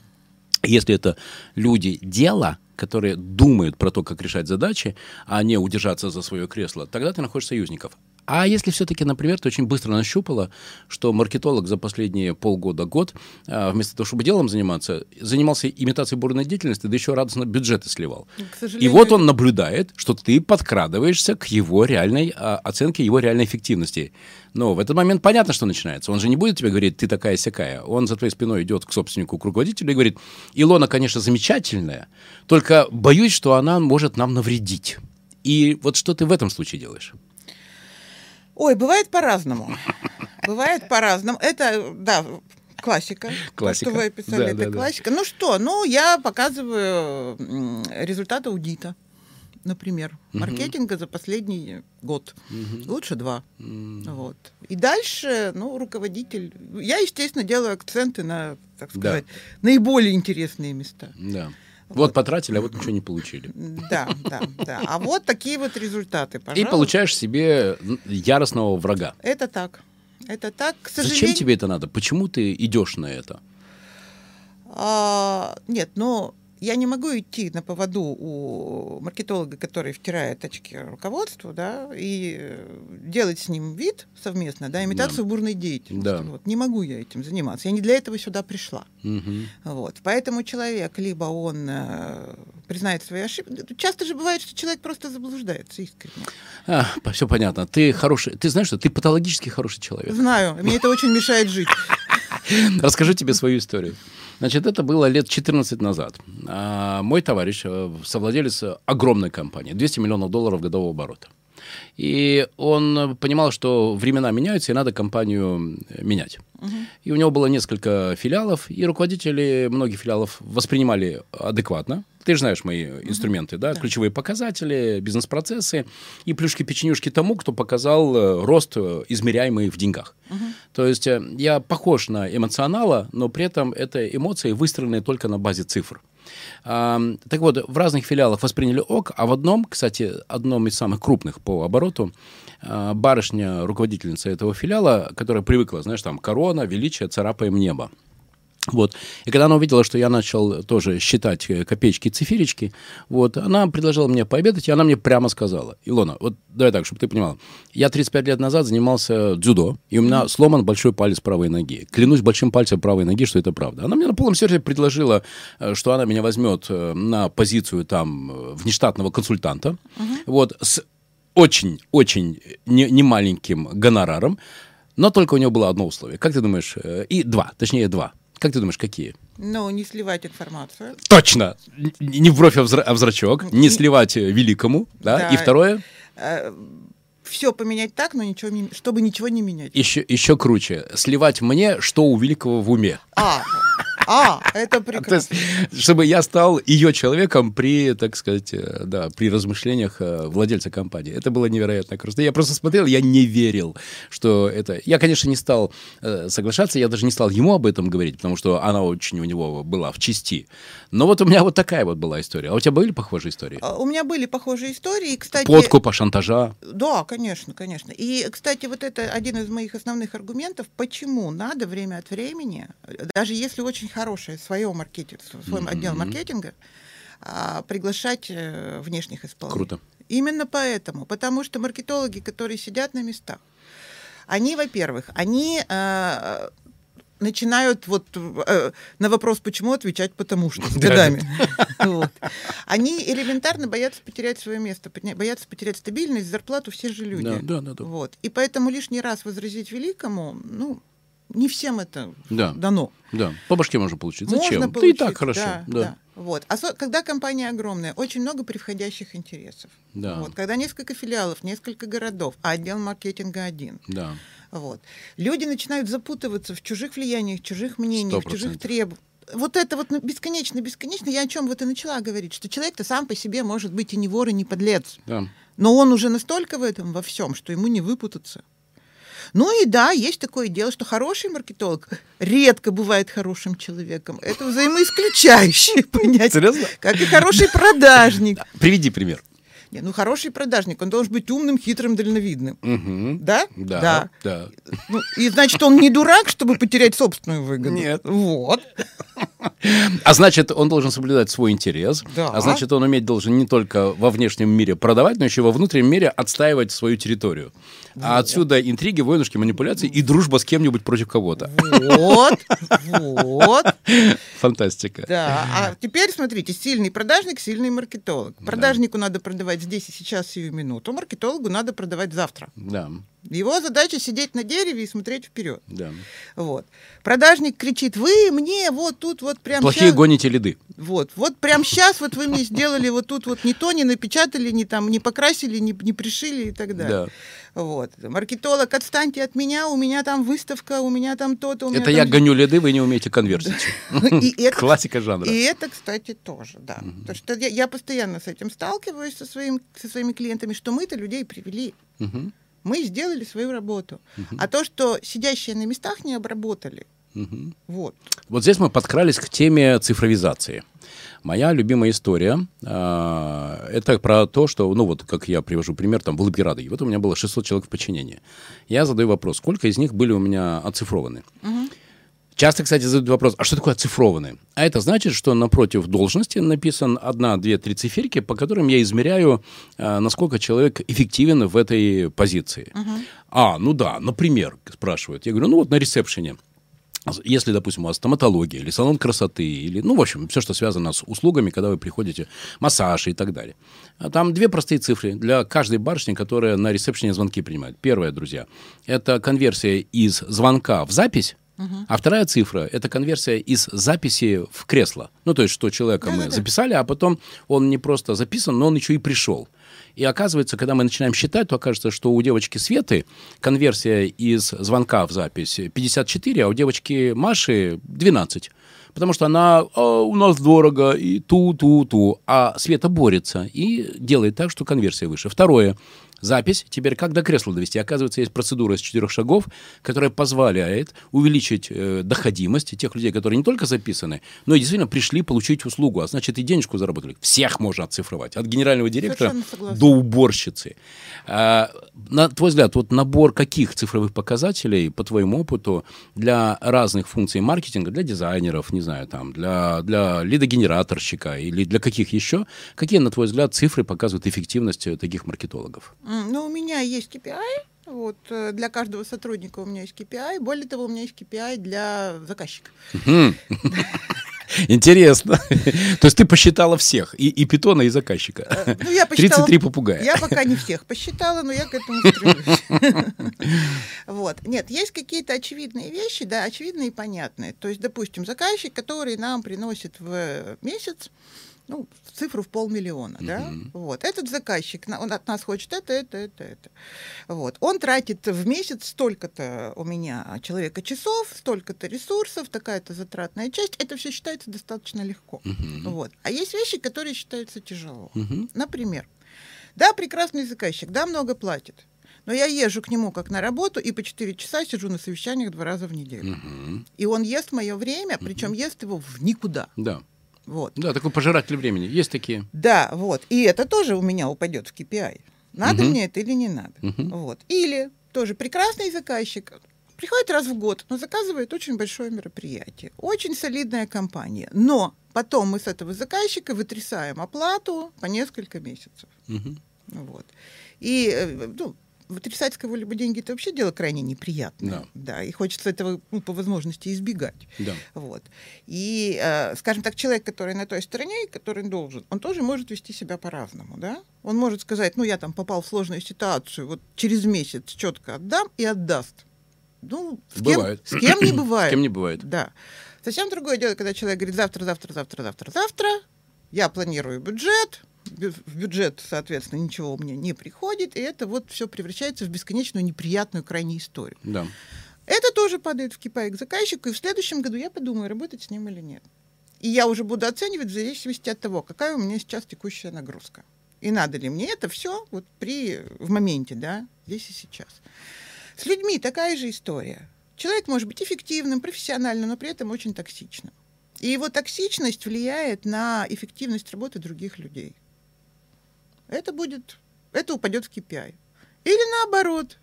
[SPEAKER 2] если это люди дела, которые думают про то, как решать задачи, а не удержаться за свое кресло, тогда ты находишь союзников. А если все-таки, например, ты очень быстро нащупала, что маркетолог за последние полгода-год, а, вместо того, чтобы делом заниматься, занимался имитацией бурной деятельности, да еще радостно бюджеты сливал. И вот он наблюдает, что ты подкрадываешься к его реальной а, оценке, его реальной эффективности. Но в этот момент понятно, что начинается. Он же не будет тебе говорить, ты такая сякая. Он за твоей спиной идет к собственнику, к руководителю и говорит, Илона, конечно, замечательная, только боюсь, что она может нам навредить. И вот что ты в этом случае делаешь?
[SPEAKER 3] Ой, бывает по-разному. Бывает по-разному. Это, да, классика.
[SPEAKER 2] Классика.
[SPEAKER 3] То, что вы описали,
[SPEAKER 2] Да,
[SPEAKER 3] это
[SPEAKER 2] да, да.
[SPEAKER 3] классика. Ну что, ну я показываю м, результат аудита, например, маркетинга за последний год. Лучше два. Вот. И дальше, ну, руководитель... Я, естественно, делаю акценты на, так
[SPEAKER 2] Да.
[SPEAKER 3] сказать, наиболее интересные места.
[SPEAKER 2] Да. Вот потратили, а вот ничего не получили.
[SPEAKER 3] Да, да, да. А вот такие вот результаты,
[SPEAKER 2] И
[SPEAKER 3] пожалуйста.
[SPEAKER 2] получаешь себе яростного врага.
[SPEAKER 3] Это так. Это так, к сожалению.
[SPEAKER 2] Зачем тебе это надо? Почему ты идешь на это?
[SPEAKER 3] А, нет, но я не могу идти на поводу у маркетолога, который втирает очки руководству, да, и э, делать с ним вид совместно, да, имитацию бурной деятельности.
[SPEAKER 2] Да.
[SPEAKER 3] Вот. Не могу я этим заниматься. Я не для этого сюда пришла.
[SPEAKER 2] Мгм.
[SPEAKER 3] Вот. Поэтому человек, либо он э, признает свои ошибки. Часто же бывает, что человек просто заблуждается искренне.
[SPEAKER 2] А, все понятно. Ты хороший. Ты знаешь, что ты патологически хороший человек.
[SPEAKER 3] Знаю, мне это очень мешает жить.
[SPEAKER 2] Расскажу тебе свою историю. Значит, это было лет 14 назад. А, мой товарищ, э, совладелец огромной компании, 200 миллионов долларов годового оборота. И он понимал, что времена меняются, и надо компанию менять. И у него было несколько филиалов, и руководители многих филиалов воспринимали адекватно. Ты же знаешь мои инструменты, да?
[SPEAKER 3] Да.
[SPEAKER 2] Ключевые показатели, бизнес-процессы и плюшки-печенюшки тому, кто показал э, рост, э, измеряемый в деньгах. То есть э, я похож на эмоционала, но при этом это эмоции, выстроенные только на базе цифр. Так вот, в разных филиалах восприняли ок, а в одном, кстати, одном из самых крупных по обороту, а, барышня, руководительница этого филиала, которая привыкла, знаешь, там, корона, величие, царапаем небо. Вот. И когда она увидела, что я начал тоже считать э, копеечки, циферечки, вот, она предложила мне пообедать, и она мне прямо сказала, Илона, вот давай так, чтобы ты понимала, я 35 лет назад занимался дзюдо, и у меня сломан большой палец правой ноги. Клянусь большим пальцем правой ноги, что это правда. Она мне на полном серьезе предложила, э, что она меня возьмет э, на позицию там внештатного консультанта, вот, с очень-очень не- немаленьким гонораром, но только у него было одно условие. Как ты думаешь? И два, точнее два. Как ты думаешь, какие?
[SPEAKER 3] Но не сливать информацию.
[SPEAKER 2] Точно! Не в бровь, а в а зрачок. Не сливать э, великому. Да?
[SPEAKER 3] Да.
[SPEAKER 2] И второе,
[SPEAKER 3] Все поменять так, но ничего не, чтобы ничего не менять.
[SPEAKER 2] еще, еще круче. Сливать мне, что у великого в уме.
[SPEAKER 3] А, а, это
[SPEAKER 2] То есть,
[SPEAKER 3] прекрасно.
[SPEAKER 2] чтобы я стал ее человеком при, так сказать, э, да, при размышлениях э, владельца компании. Это было невероятно круто. Я просто смотрел, я не верил, что это... Я, конечно, не стал э, соглашаться, я даже не стал ему об этом говорить, потому что она очень у него была в части. Но вот у меня вот такая вот была история. А у тебя были похожие истории?
[SPEAKER 3] А, У меня были похожие истории, кстати...
[SPEAKER 2] Подкупа, шантажа.
[SPEAKER 3] Да, конечно, конечно. И, кстати, вот это один из моих основных аргументов, почему надо время от времени, даже если очень хороший свое маркетинг, свой
[SPEAKER 2] Мгм.
[SPEAKER 3] отдел маркетинга, а, приглашать э, внешних исполнителей.
[SPEAKER 2] Круто.
[SPEAKER 3] Именно поэтому, потому что маркетологи, которые сидят на местах, они, во-первых, они э, начинают вот э, на вопрос почему отвечать потому что с
[SPEAKER 2] Да,
[SPEAKER 3] годами. Вот. Они элементарно боятся потерять свое место, боятся потерять стабильность, зарплату все же люди.
[SPEAKER 2] Да, да, да, да.
[SPEAKER 3] Вот. И поэтому лишний раз возразить великому, ну, не всем это
[SPEAKER 2] Да.
[SPEAKER 3] дано.
[SPEAKER 2] Да, по башке можно получить. Зачем?
[SPEAKER 3] Можно
[SPEAKER 2] да и
[SPEAKER 3] получить,
[SPEAKER 2] так хорошо.
[SPEAKER 3] Да,
[SPEAKER 2] Да,
[SPEAKER 3] да. Вот. Осо- когда компания огромная, очень много превходящих интересов.
[SPEAKER 2] Да.
[SPEAKER 3] Вот. Когда несколько филиалов, несколько городов, а отдел маркетинга один.
[SPEAKER 2] да.
[SPEAKER 3] Вот. Люди начинают запутываться в чужих влияниях, чужих мнениях,
[SPEAKER 2] Сто
[SPEAKER 3] в чужих
[SPEAKER 2] процентов.
[SPEAKER 3] требованиях. Вот это вот ну, бесконечно, бесконечно. Я о чем вот и начала говорить, что человек-то сам по себе может быть и не вор, и не подлец.
[SPEAKER 2] да.
[SPEAKER 3] Но он уже настолько в этом во всем, что ему не выпутаться. Ну и да, есть такое дело, что хороший маркетолог редко бывает хорошим человеком. Это взаимоисключающее понятие.
[SPEAKER 2] Серьезно?
[SPEAKER 3] Как и хороший продажник.
[SPEAKER 2] Приведи пример.
[SPEAKER 3] Не, ну хороший продажник, он должен быть умным, хитрым, дальновидным.
[SPEAKER 2] Мгм.
[SPEAKER 3] Да?
[SPEAKER 2] Да, да.
[SPEAKER 3] Ну, и значит, он не дурак, чтобы потерять собственную выгоду.
[SPEAKER 2] Нет.
[SPEAKER 3] Вот.
[SPEAKER 2] А значит, он должен соблюдать свой интерес.
[SPEAKER 3] Да.
[SPEAKER 2] А значит, он уметь должен не только во внешнем мире продавать, но еще во внутреннем мире отстаивать свою территорию. А отсюда интриги, войнушки, манипуляции и дружба с кем-нибудь против кого-то.
[SPEAKER 3] Вот. Вот.
[SPEAKER 2] Фантастика.
[SPEAKER 3] Да. А теперь смотрите, сильный продажник, сильный маркетолог. Продажнику надо продавать здесь и сейчас, сию минуту. Маркетологу надо продавать завтра.
[SPEAKER 2] Да,
[SPEAKER 3] Его задача сидеть на дереве и смотреть вперед.
[SPEAKER 2] да.
[SPEAKER 3] Вот. Продажник кричит: вы мне вот тут вот прям
[SPEAKER 2] Плохие
[SPEAKER 3] щас-
[SPEAKER 2] гоните лиды.
[SPEAKER 3] Вот, вот прям сейчас вот вы мне сделали вот тут вот не то, не напечатали, не там, не покрасили, не, не пришили и так далее.
[SPEAKER 2] Да.
[SPEAKER 3] Вот. Маркетолог, отстаньте от меня, у меня там выставка, у меня там то-то.
[SPEAKER 2] Это
[SPEAKER 3] там
[SPEAKER 2] я гоню лиды, вы не умеете конверсить.
[SPEAKER 3] Это,
[SPEAKER 2] Классика жанра.
[SPEAKER 3] и это, кстати, тоже, да. Потому что я, постоянно с этим сталкиваюсь со, своим, со своими клиентами, что мы-то людей привели. Мы сделали свою работу. А то, что сидящие на местах не обработали,
[SPEAKER 2] мгм.
[SPEAKER 3] вот.
[SPEAKER 2] Вот здесь мы подкрались к теме цифровизации. Моя любимая история а, это про то, что, ну вот, как я привожу пример, там, в Лапираде. Вот у меня было 600 человек в подчинении. Я задаю вопрос, сколько из них были у меня оцифрованы? Часто, кстати, задают вопрос, а что такое оцифрованные? А это значит, что напротив должности написан одна, две, три циферки, по которым я измеряю, а, насколько человек эффективен в этой позиции. А, ну да, например, спрашивают. Я говорю, ну вот на ресепшене. Если, допустим, у вас стоматология или салон красоты, или, ну, в общем, все, что связано с услугами, когда вы приходите, массаж и так далее. А Там две простые цифры для каждой барышни, которая на ресепшене звонки принимает. Первое, друзья, это конверсия из звонка в запись, а вторая цифра – это конверсия из записи в кресло. Ну, то есть, что человека мы
[SPEAKER 3] Да-да-да.
[SPEAKER 2] записали, а потом он не просто записан, но он еще и пришел. И оказывается, когда мы начинаем считать, то окажется, что у девочки Светы конверсия из звонка в запись 54, а у девочки Маши 12 потому что она а, у нас дорого, и ту-ту-ту. А Света борется и делает так, что конверсия выше. Второе запись. Теперь как до кресла довести? Оказывается, есть процедура из четырех шагов, которая позволяет увеличить э, доходимость тех людей, которые не только записаны, но и действительно пришли получить услугу, а значит и денежку заработали. Всех можно оцифровать, от генерального директора до уборщицы. А, на твой взгляд, вот набор каких цифровых показателей, по твоему опыту, для разных функций маркетинга, для дизайнеров, не знаю, там, для, для лидогенераторщика или для каких еще, какие, на твой взгляд, цифры показывают эффективность э, таких маркетологов?
[SPEAKER 3] Ну, у меня есть KPI, вот, э, для каждого сотрудника у меня есть KPI. Более того, у меня есть KPI для заказчика.
[SPEAKER 2] Интересно. То есть ты посчитала всех, и, и питона, и заказчика.
[SPEAKER 3] Э, ну, я посчитала,
[SPEAKER 2] 33 попугая.
[SPEAKER 3] Я пока не всех посчитала, но я к этому стремлюсь. Вот. Нет, есть какие-то очевидные вещи, да, очевидные и понятные. То есть, допустим, заказчик, который нам приносит в месяц ну, цифру в полмиллиона, uh-huh. да, вот, этот заказчик, он от нас хочет это, это, это, это, вот, он тратит в месяц столько-то у меня человека часов, столько-то ресурсов, такая-то затратная часть, это все считается достаточно легко, uh-huh. вот, а есть вещи, которые считаются тяжело, uh-huh. например, да, прекрасный заказчик, да, много платит, но я езжу к нему как на работу и по 4 часа сижу на совещаниях два раза в неделю. Угу. И он ест мое время, причем угу. ест его в никуда.
[SPEAKER 2] Да. Вот. Да, такой пожиратель времени. Есть такие.
[SPEAKER 3] Да, вот. И это тоже у меня упадет в KPI. Надо угу. мне это или не надо. Угу. Вот. Или тоже прекрасный заказчик. Приходит раз в год, но заказывает очень большое мероприятие. Очень солидная компания. Но потом мы с этого заказчика вытрясаем оплату по несколько месяцев. Угу. Вот. И э, ну, вытрясать с кого-либо деньги это вообще дело крайне неприятное. Да. да и хочется этого ну, по возможности избегать. Да. Вот. И, э, скажем так, человек, который на той стороне, который должен, он тоже может вести себя по-разному. Да? Он может сказать, ну, я там попал в сложную ситуацию, вот через месяц четко отдам и отдаст. Ну, с бывает. Кем, с кем не бывает.
[SPEAKER 2] С кем не бывает.
[SPEAKER 3] Да. Совсем другое дело, когда человек говорит завтра, завтра, завтра, завтра, завтра, я планирую бюджет, в бюджет, соответственно, ничего у меня не приходит, и это вот все превращается в бесконечную неприятную крайнюю историю.
[SPEAKER 2] Да.
[SPEAKER 3] Это тоже падает в кипай к заказчику, и в следующем году я подумаю, работать с ним или нет. И я уже буду оценивать в зависимости от того, какая у меня сейчас текущая нагрузка. И надо ли мне это все вот при, в моменте, да, здесь и сейчас. С людьми такая же история. Человек может быть эффективным, профессиональным, но при этом очень токсичным. И его токсичность влияет на эффективность работы других людей это будет, это упадет в KPI. Или наоборот,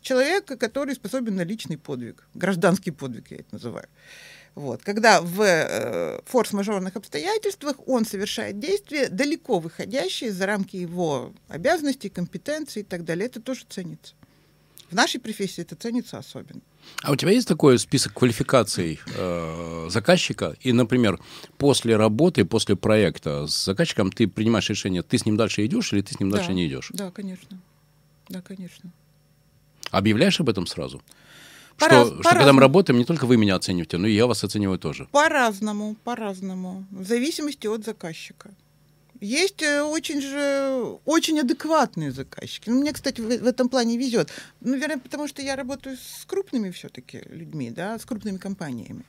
[SPEAKER 3] человека, который способен на личный подвиг, гражданский подвиг я это называю. Вот. Когда в э, форс-мажорных обстоятельствах он совершает действия, далеко выходящие за рамки его обязанностей, компетенций и так далее, это тоже ценится. В нашей профессии это ценится особенно.
[SPEAKER 2] А у тебя есть такой список квалификаций э, заказчика? И, например, после работы, после проекта с заказчиком ты принимаешь решение, ты с ним дальше идешь или ты с ним
[SPEAKER 3] да,
[SPEAKER 2] дальше не идешь?
[SPEAKER 3] Да, конечно. Да, конечно.
[SPEAKER 2] Объявляешь об этом сразу? По что, раз, что когда мы работаем, не только вы меня оцениваете, но и я вас оцениваю тоже.
[SPEAKER 3] По-разному, по-разному. В зависимости от заказчика. Есть э, очень же очень адекватные заказчики. Ну, мне, кстати, в, в этом плане везет. Ну, наверное, потому что я работаю с крупными все-таки людьми, да, с крупными компаниями.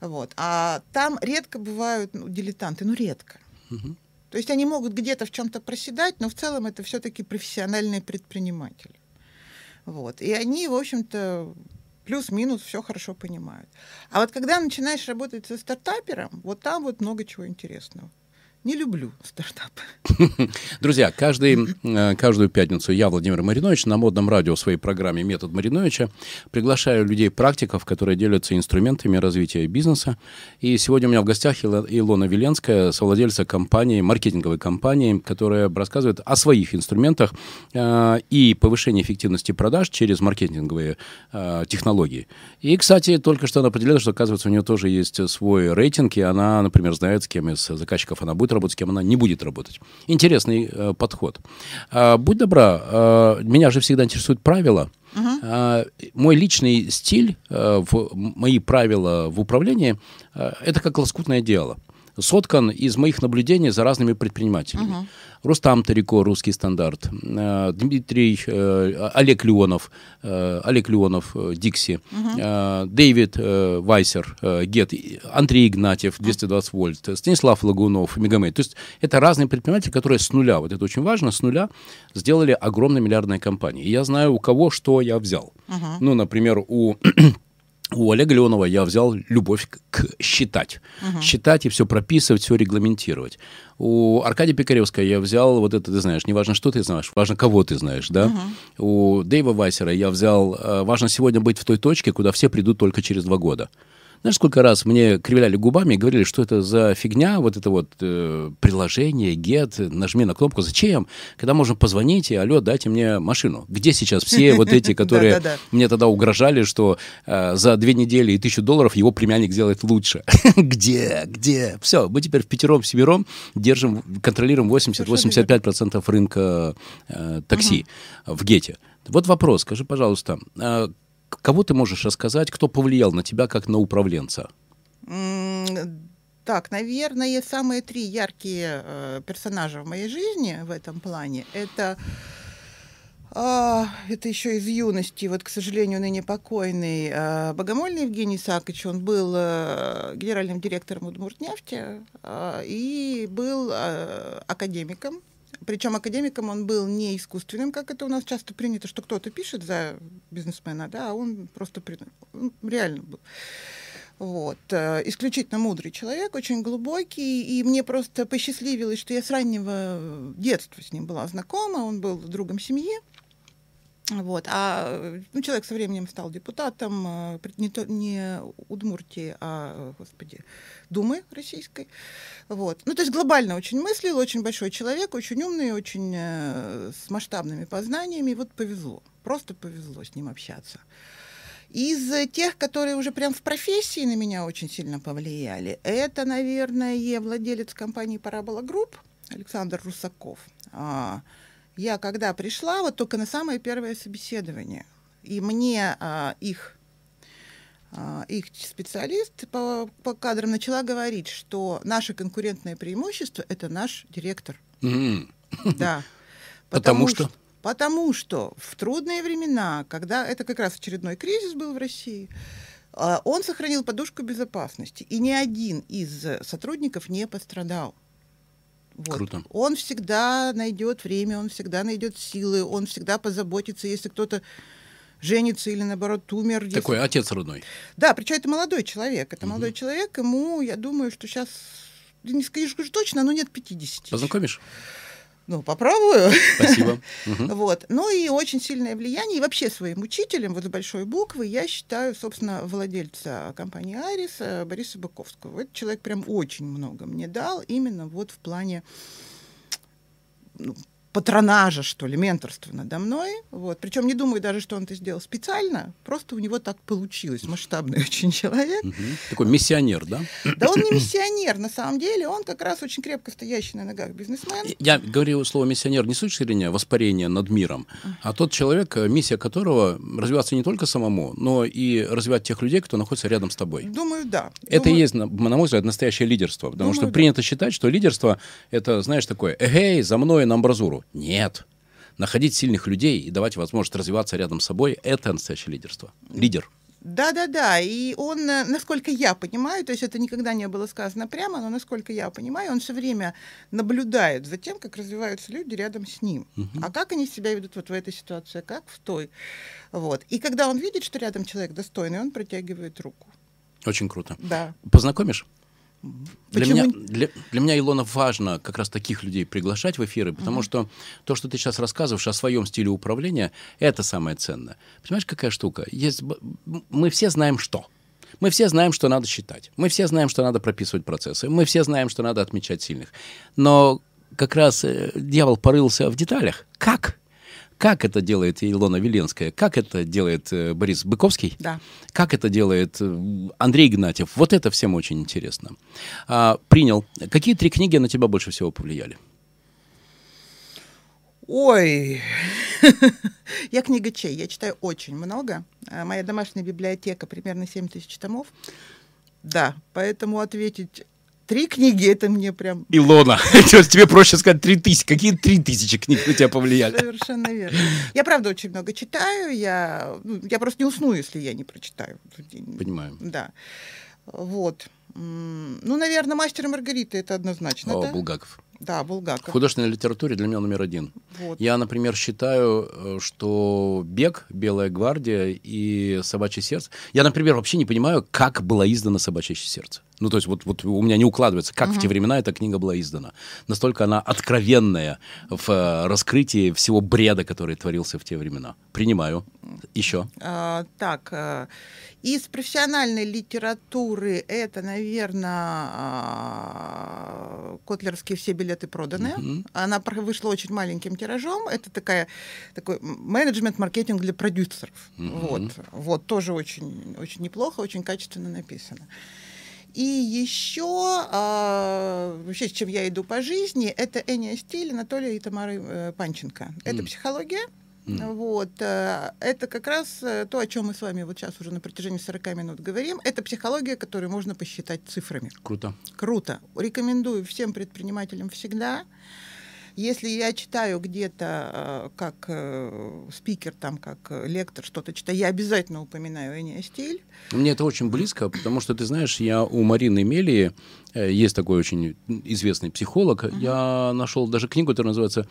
[SPEAKER 3] Вот. А там редко бывают ну, дилетанты, ну редко. Угу. То есть они могут где-то в чем-то проседать, но в целом это все-таки профессиональные предприниматели. Вот. И они, в общем-то, плюс-минус все хорошо понимают. А вот когда начинаешь работать со стартапером, вот там вот много чего интересного не люблю стартапы.
[SPEAKER 2] Друзья, каждый, э, каждую пятницу я, Владимир Маринович, на модном радио в своей программе «Метод Мариновича» приглашаю людей-практиков, которые делятся инструментами развития бизнеса. И сегодня у меня в гостях Илона Веленская, совладельца компании, маркетинговой компании, которая рассказывает о своих инструментах э, и повышении эффективности продаж через маркетинговые э, технологии. И, кстати, только что она определила, что, оказывается, у нее тоже есть свой рейтинг, и она, например, знает, с кем из заказчиков она будет будет работать, с кем она не будет работать. Интересный э, подход. Э, будь добра, э, меня же всегда интересуют правила. Uh-huh. Мой личный стиль, э, в, мои правила в управлении, э, это как лоскутное дело соткан из моих наблюдений за разными предпринимателями. Uh-huh. Рустам Тарико, русский стандарт, э, Дмитрий, э, Олег Леонов, э, Олег Леонов, Дикси, э, Дэвид Вайсер, Гет, Андрей Игнатьев, 220 вольт, Станислав Лагунов, Мегамейт. То есть это разные предприниматели, которые с нуля, вот это очень важно, с нуля сделали огромные миллиардные компании. И я знаю, у кого что я взял. Ну, например, у у Олега Леонова я взял любовь к, считать. uh Считать и все прописывать, все регламентировать. У Аркадия Пикаревского я взял вот это, ты знаешь, не важно, что ты знаешь, важно, кого ты знаешь, да. uh У Дэйва Вайсера я взял, э, важно сегодня быть в той точке, куда все придут только через два года. Знаешь, сколько раз мне кривляли губами и говорили, что это за фигня, вот это вот э, приложение, get, нажми на кнопку. Зачем? Когда можно позвонить и, алло, дайте мне машину. Где сейчас все вот эти, которые мне тогда угрожали, что э, за две недели и тысячу долларов его племянник сделает лучше? Где? Где? Все, мы теперь в пятером, семером держим, контролируем 80-85% рынка э, такси в гете. Вот вопрос, скажи, пожалуйста, кого ты можешь рассказать, кто повлиял на тебя как на управленца?
[SPEAKER 3] Так, наверное, самые три яркие э, персонажа в моей жизни в этом плане это а, это еще из юности, вот, к сожалению, ныне покойный а, Богомольный Евгений Исаакович, он был а, генеральным директором Удмуртнефти а, и был а, академиком, причем академиком он был не искусственным, как это у нас часто принято, что кто-то пишет за бизнесмена, да, а он просто он реально был. Вот. Э, исключительно мудрый человек, очень глубокий, и мне просто посчастливилось, что я с раннего детства с ним была знакома, он был другом семьи, вот. А ну, человек со временем стал депутатом э, не, то, не Удмуртии, а, господи, Думы российской. Вот. Ну, то есть глобально очень мыслил, очень большой человек, очень умный, очень э, с масштабными познаниями. И вот повезло, просто повезло с ним общаться. Из тех, которые уже прям в профессии на меня очень сильно повлияли, это, наверное, владелец компании «Парабола Групп» Александр Русаков. Я когда пришла, вот только на самое первое собеседование, и мне а, их, а, их специалист по, по кадрам начала говорить, что наше конкурентное преимущество – это наш директор.
[SPEAKER 2] Mm.
[SPEAKER 3] Да.
[SPEAKER 2] Потому, потому что? что?
[SPEAKER 3] Потому что в трудные времена, когда это как раз очередной кризис был в России, а, он сохранил подушку безопасности, и ни один из сотрудников не пострадал. Вот.
[SPEAKER 2] Круто.
[SPEAKER 3] Он всегда найдет время, он всегда найдет силы, он всегда позаботится, если кто-то женится или наоборот умер.
[SPEAKER 2] Такой
[SPEAKER 3] если...
[SPEAKER 2] отец родной.
[SPEAKER 3] Да, причем это молодой человек. Это угу. молодой человек, ему, я думаю, что сейчас, не скажу точно, но нет 50.
[SPEAKER 2] Познакомишь?
[SPEAKER 3] Ну, попробую.
[SPEAKER 2] Спасибо.
[SPEAKER 3] Вот. Ну и очень сильное влияние. И вообще своим учителем, вот с большой буквы, я считаю, собственно, владельца компании «Арис» э, Бориса Быковского. Этот человек прям очень много мне дал, именно вот в плане ну, патронажа, что ли, менторства надо мной. Вот. Причем не думаю даже, что он это сделал специально, просто у него так получилось. Масштабный очень человек. Угу.
[SPEAKER 2] Такой миссионер, да?
[SPEAKER 3] Да он не миссионер, на самом деле, он как раз очень крепко стоящий на ногах бизнесмен.
[SPEAKER 2] Я говорю слово миссионер не с точки зрения воспарения над миром, а тот человек, э, миссия которого развиваться не только самому, но и развивать тех людей, кто находится рядом с тобой.
[SPEAKER 3] Думаю, да.
[SPEAKER 2] Это
[SPEAKER 3] Думаю...
[SPEAKER 2] и есть, на мой взгляд, настоящее лидерство, потому Думаю, что принято да. считать, что лидерство это, знаешь, такое, эгей, за мной на амбразуру. Нет. Находить сильных людей и давать возможность развиваться рядом с собой – это настоящее лидерство. Лидер.
[SPEAKER 3] Да, да, да. И он, э, насколько я понимаю, то есть это никогда не было сказано прямо, но насколько я понимаю, он все время наблюдает за тем, как развиваются люди рядом с ним. Угу. А как они себя ведут вот в этой ситуации, как в той. Вот. И когда он видит, что рядом человек достойный, он протягивает руку.
[SPEAKER 2] Очень круто.
[SPEAKER 3] Да.
[SPEAKER 2] Познакомишь? Для меня, для, для меня, Илона, важно как раз таких людей приглашать в эфиры, потому uh-huh. что то, что ты сейчас рассказываешь о своем стиле управления, это самое ценное. Понимаешь, какая штука? Есть, мы все знаем, что. Мы все знаем, что надо считать. Мы все знаем, что надо прописывать процессы. Мы все знаем, что надо отмечать сильных. Но как раз э, дьявол порылся в деталях. Как? Как это делает Илона Веленская? Как это делает э, Борис Быковский?
[SPEAKER 3] Да.
[SPEAKER 2] Как это делает э, Андрей Игнатьев? Вот это всем очень интересно. А, принял. Какие три книги на тебя больше всего повлияли?
[SPEAKER 3] Ой, я книга чей, я читаю очень много. А, моя домашняя библиотека примерно 7 тысяч томов. Да, поэтому ответить Три книги, это мне прям...
[SPEAKER 2] Илона, тебе проще сказать три тысячи. Какие три тысячи книг на тебя повлияли?
[SPEAKER 3] Совершенно верно. Я, правда, очень много читаю. Я, ну, я просто не усну, если я не прочитаю.
[SPEAKER 2] Понимаю.
[SPEAKER 3] Да. Вот. Ну, наверное, «Мастер и Маргарита» — это однозначно,
[SPEAKER 2] О,
[SPEAKER 3] да?
[SPEAKER 2] Булгаков.
[SPEAKER 3] Да, Булгаков.
[SPEAKER 2] В художественной литературе для меня номер один.
[SPEAKER 3] Вот.
[SPEAKER 2] Я, например, считаю, э, что «Бег», «Белая гвардия» и «Собачье сердце». Я, например, вообще не понимаю, как было издано «Собачье сердце». Ну, то есть вот, вот у меня не укладывается, как
[SPEAKER 3] Мгм.
[SPEAKER 2] в те времена эта книга была издана. Настолько она откровенная в э, раскрытии всего бреда, который творился в те времена. Принимаю. Еще.
[SPEAKER 3] А, так, а, из профессиональной литературы это, наверное, Котлерские все билеты проданы.
[SPEAKER 2] Мгм.
[SPEAKER 3] Она вышла очень маленьким тиражом. Это такая, такой менеджмент, маркетинг для продюсеров.
[SPEAKER 2] Мгм.
[SPEAKER 3] Вот, вот, тоже очень, очень неплохо, очень качественно написано. И еще, а, вообще, с чем я иду по жизни, это Эния Стиль Анатолия и Тамары э, Панченко. Это
[SPEAKER 2] М.
[SPEAKER 3] психология.
[SPEAKER 2] М.
[SPEAKER 3] Вот. э, Это как раз э, то, о чем мы с вами вот сейчас уже на протяжении 40 минут говорим. Это психология, которую можно посчитать цифрами.
[SPEAKER 2] Круто.
[SPEAKER 3] Круто. Рекомендую всем предпринимателям всегда. Если я читаю где-то э, как э, спикер, там, как э, лектор что-то читаю, я обязательно упоминаю Эния Стиль.
[SPEAKER 2] Мне это очень близко, потому что, ты знаешь, я у Марины Мелии, есть такой очень известный психолог, я нашел даже книгу, которая называется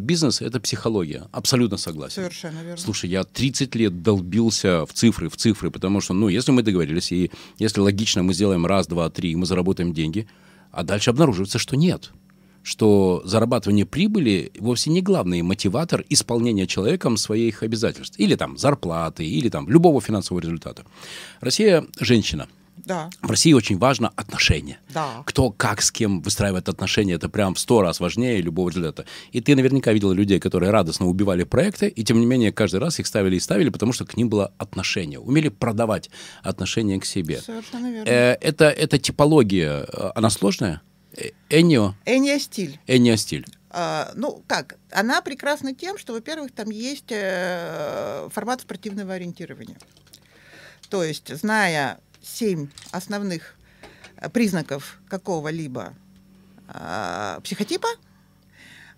[SPEAKER 2] «Бизнес – это психология». Абсолютно согласен.
[SPEAKER 3] Совершенно верно.
[SPEAKER 2] Слушай, я 30 лет долбился в цифры, в цифры, потому что, ну, если мы договорились, и если логично мы сделаем раз, два, три, и мы заработаем деньги, а дальше обнаруживается, что нет что зарабатывание прибыли вовсе не главный мотиватор исполнения человеком своих обязательств. Или там зарплаты, или там любого финансового результата. Россия – женщина.
[SPEAKER 3] Да,
[SPEAKER 2] В России очень важно отношение.
[SPEAKER 3] да.
[SPEAKER 2] Кто как с кем выстраивает отношения, это прям в сто раз важнее любого результата. И ты наверняка видела людей, которые радостно убивали проекты, и тем не менее каждый раз их ставили и ставили, потому что к ним было отношение. Умели продавать отношение к себе.
[SPEAKER 3] Совершенно верно.
[SPEAKER 2] Э, это, эта типология, э, она сложная? Энио,
[SPEAKER 3] Эния Стиль.
[SPEAKER 2] Энио стиль.
[SPEAKER 3] А, ну, как? Она прекрасна тем, что, во-первых, там есть э, формат спортивного ориентирования. То есть, зная семь основных э, признаков какого-либо а, психотипа,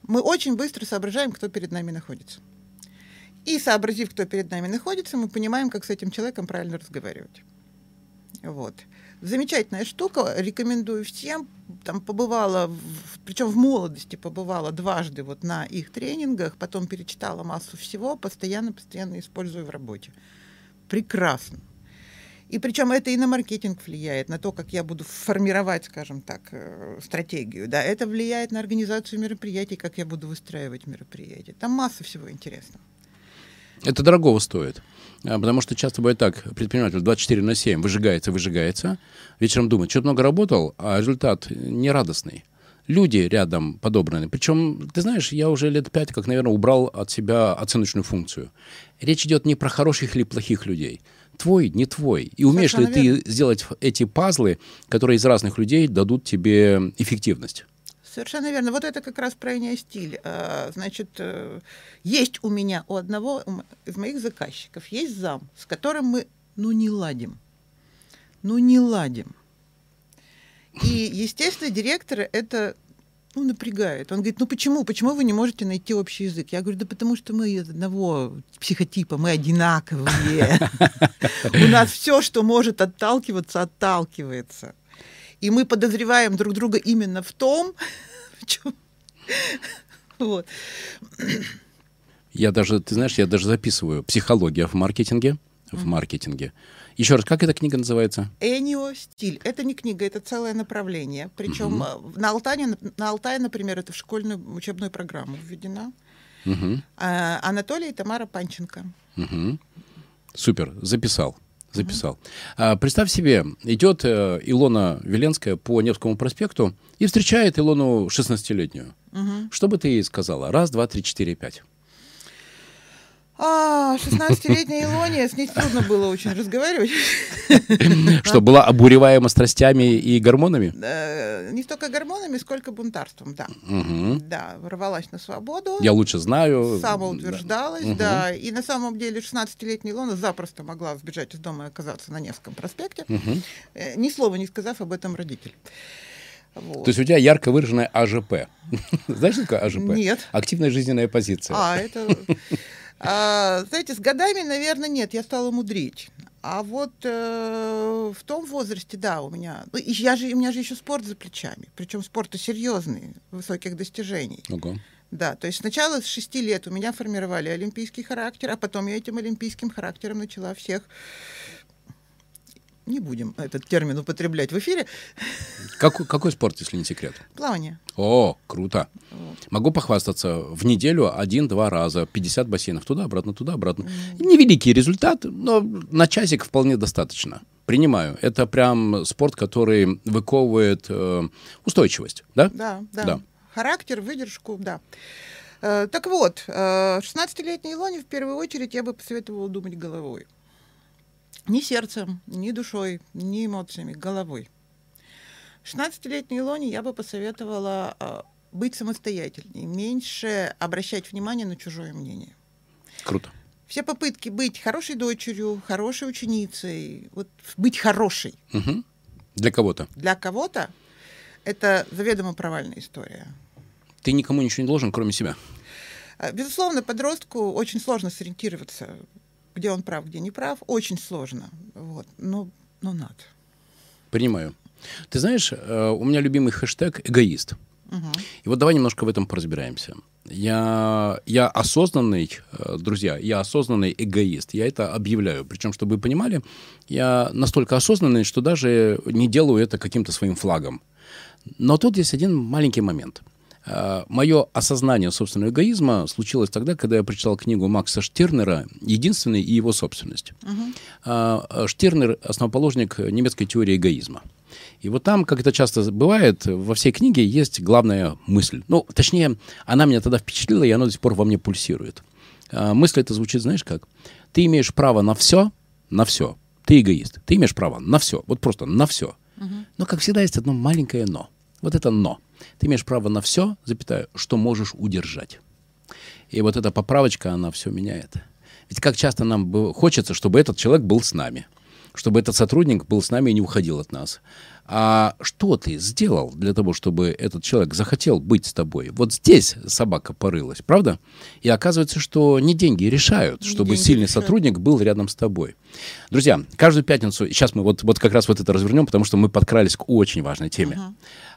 [SPEAKER 3] мы очень быстро соображаем, кто перед нами находится. И сообразив, кто перед нами находится, мы понимаем, как с этим человеком правильно разговаривать. Вот. Замечательная штука, рекомендую всем. Там побывала, причем в молодости побывала дважды вот на их тренингах, потом перечитала массу всего, постоянно-постоянно использую в работе. Прекрасно. И причем это и на маркетинг влияет, на то, как я буду формировать, скажем так, э, стратегию. Да, это влияет на организацию мероприятий, как я буду выстраивать мероприятия. Там масса всего интересного.
[SPEAKER 2] Это дорогого стоит. А, Потому что часто бывает так, предприниматель 24 на 7 выжигается, выжигается, вечером думает, что много работал, а результат нерадостный. Люди рядом подобраны. Причем, ты знаешь, я уже лет пять, как, наверное, убрал от себя оценочную функцию. Речь идет не про хороших или плохих людей. Твой, не твой. И умеешь ли
[SPEAKER 3] Совершенно
[SPEAKER 2] ты сделать эти пазлы, которые из разных людей дадут тебе эффективность?
[SPEAKER 3] Совершенно верно. Вот это как раз про Эния стиль. А, Значит, э, есть у меня, у одного из моих заказчиков, есть зам, с которым мы, ну, не ладим. Ну, не ладим. И, естественно, директора это ну, напрягает. Он говорит, ну почему? Почему вы не можете найти общий язык? Я говорю, да потому что мы из одного психотипа, мы одинаковые. У нас все, что может отталкиваться, отталкивается. И мы подозреваем друг друга именно в том, в чем... Вот.
[SPEAKER 2] Я даже, ты знаешь, я даже записываю «Психология в маркетинге». В маркетинге. Еще раз, как эта книга называется?
[SPEAKER 3] Энио стиль. Это не книга, это целое направление. Причем на Алтае, на Алтае, например, это в школьную учебную программу введена.
[SPEAKER 2] Мгм.
[SPEAKER 3] А, Анатолий и Тамара Панченко.
[SPEAKER 2] Мгм. Супер, записал. Записал. А, представь себе, идет э, Илона Веленская по Невскому проспекту и встречает Илону 16-летнюю.
[SPEAKER 3] Мгм.
[SPEAKER 2] Что бы ты ей сказала? Раз, два, три, четыре, пять.
[SPEAKER 3] А, 16-летняя Илония, с ней трудно было очень разговаривать.
[SPEAKER 2] Что, была обуреваема страстями и гормонами?
[SPEAKER 3] Не столько гормонами, сколько бунтарством, да. Да, ворвалась на свободу.
[SPEAKER 2] Я лучше знаю.
[SPEAKER 3] самоутверждалась, да. И на самом деле 16-летняя Илона запросто могла сбежать из дома и оказаться на Невском проспекте, э, ни слова не сказав об этом родителям.
[SPEAKER 2] Вот. То есть у тебя ярко выраженная АЖП. Знаешь, что такое АЖП?
[SPEAKER 3] Нет.
[SPEAKER 2] Активная жизненная позиция.
[SPEAKER 3] А, это... А, знаете, с годами, наверное, нет, я стала мудрить. А вот э, в том возрасте, да, у меня... Ну, я же, у меня же еще спорт за плечами. Причем спорт серьезный, высоких достижений.
[SPEAKER 2] Ого.
[SPEAKER 3] Да, то есть сначала с шести лет у меня формировали олимпийский характер, а потом я этим олимпийским характером начала всех не будем этот термин употреблять в эфире.
[SPEAKER 2] Какой, какой спорт, если не секрет?
[SPEAKER 3] Плавание.
[SPEAKER 2] О, круто. Вот. Могу похвастаться. В неделю один-два раза, 50 бассейнов. Туда-обратно, туда-обратно. Mm. Невеликий результат, но на часик вполне достаточно. Принимаю. Это прям спорт, который выковывает э, устойчивость, да?
[SPEAKER 3] Да, да, да. Характер, выдержку, да. Э, так вот, э, 16-летней Илоне в первую очередь я бы посоветовала думать головой. Ни сердцем, ни душой, ни эмоциями, головой. 16-летней Илоне я бы посоветовала э, быть самостоятельней, меньше обращать внимание на чужое мнение.
[SPEAKER 2] Круто.
[SPEAKER 3] Все попытки быть хорошей дочерью, хорошей ученицей, вот быть хорошей.
[SPEAKER 2] Угу. Для кого-то.
[SPEAKER 3] Для кого-то это заведомо провальная история.
[SPEAKER 2] Ты никому ничего не должен, кроме себя.
[SPEAKER 3] Э, безусловно, подростку очень сложно сориентироваться где он прав, где не прав, очень сложно. Вот. Но, но надо.
[SPEAKER 2] Понимаю. Ты знаешь, э, у меня любимый хэштег «эгоист». Угу. И вот давай немножко в этом поразбираемся. Я, я осознанный, э, друзья, я осознанный эгоист. Я это объявляю. Причем, чтобы вы понимали, я настолько осознанный, что даже не делаю это каким-то своим флагом. Но тут есть один маленький момент – Мое осознание собственного эгоизма случилось тогда, когда я прочитал книгу Макса Штернера «Единственный и его собственность». Угу. Штернер – основоположник немецкой теории эгоизма. И вот там, как это часто бывает, во всей книге есть главная мысль. Ну, точнее, она меня тогда впечатлила, и она до сих пор во мне пульсирует. Мысль это звучит, знаешь как? Ты имеешь право на все, на все. Ты эгоист. Ты имеешь право на все. Вот просто на все. Угу. Но, как всегда, есть одно маленькое «но». Вот это «но». Ты имеешь право на все, запятая, что можешь удержать. И вот эта поправочка, она все меняет. Ведь как часто нам хочется, чтобы этот человек был с нами, чтобы этот сотрудник был с нами и не уходил от нас. А что ты сделал для того, чтобы этот человек захотел быть с тобой? Вот здесь собака порылась, правда? И оказывается, что не деньги решают, не чтобы деньги сильный решают. сотрудник был рядом с тобой. Друзья, каждую пятницу, сейчас мы вот, вот как раз вот это развернем, потому что мы подкрались к очень важной теме. Uh-huh.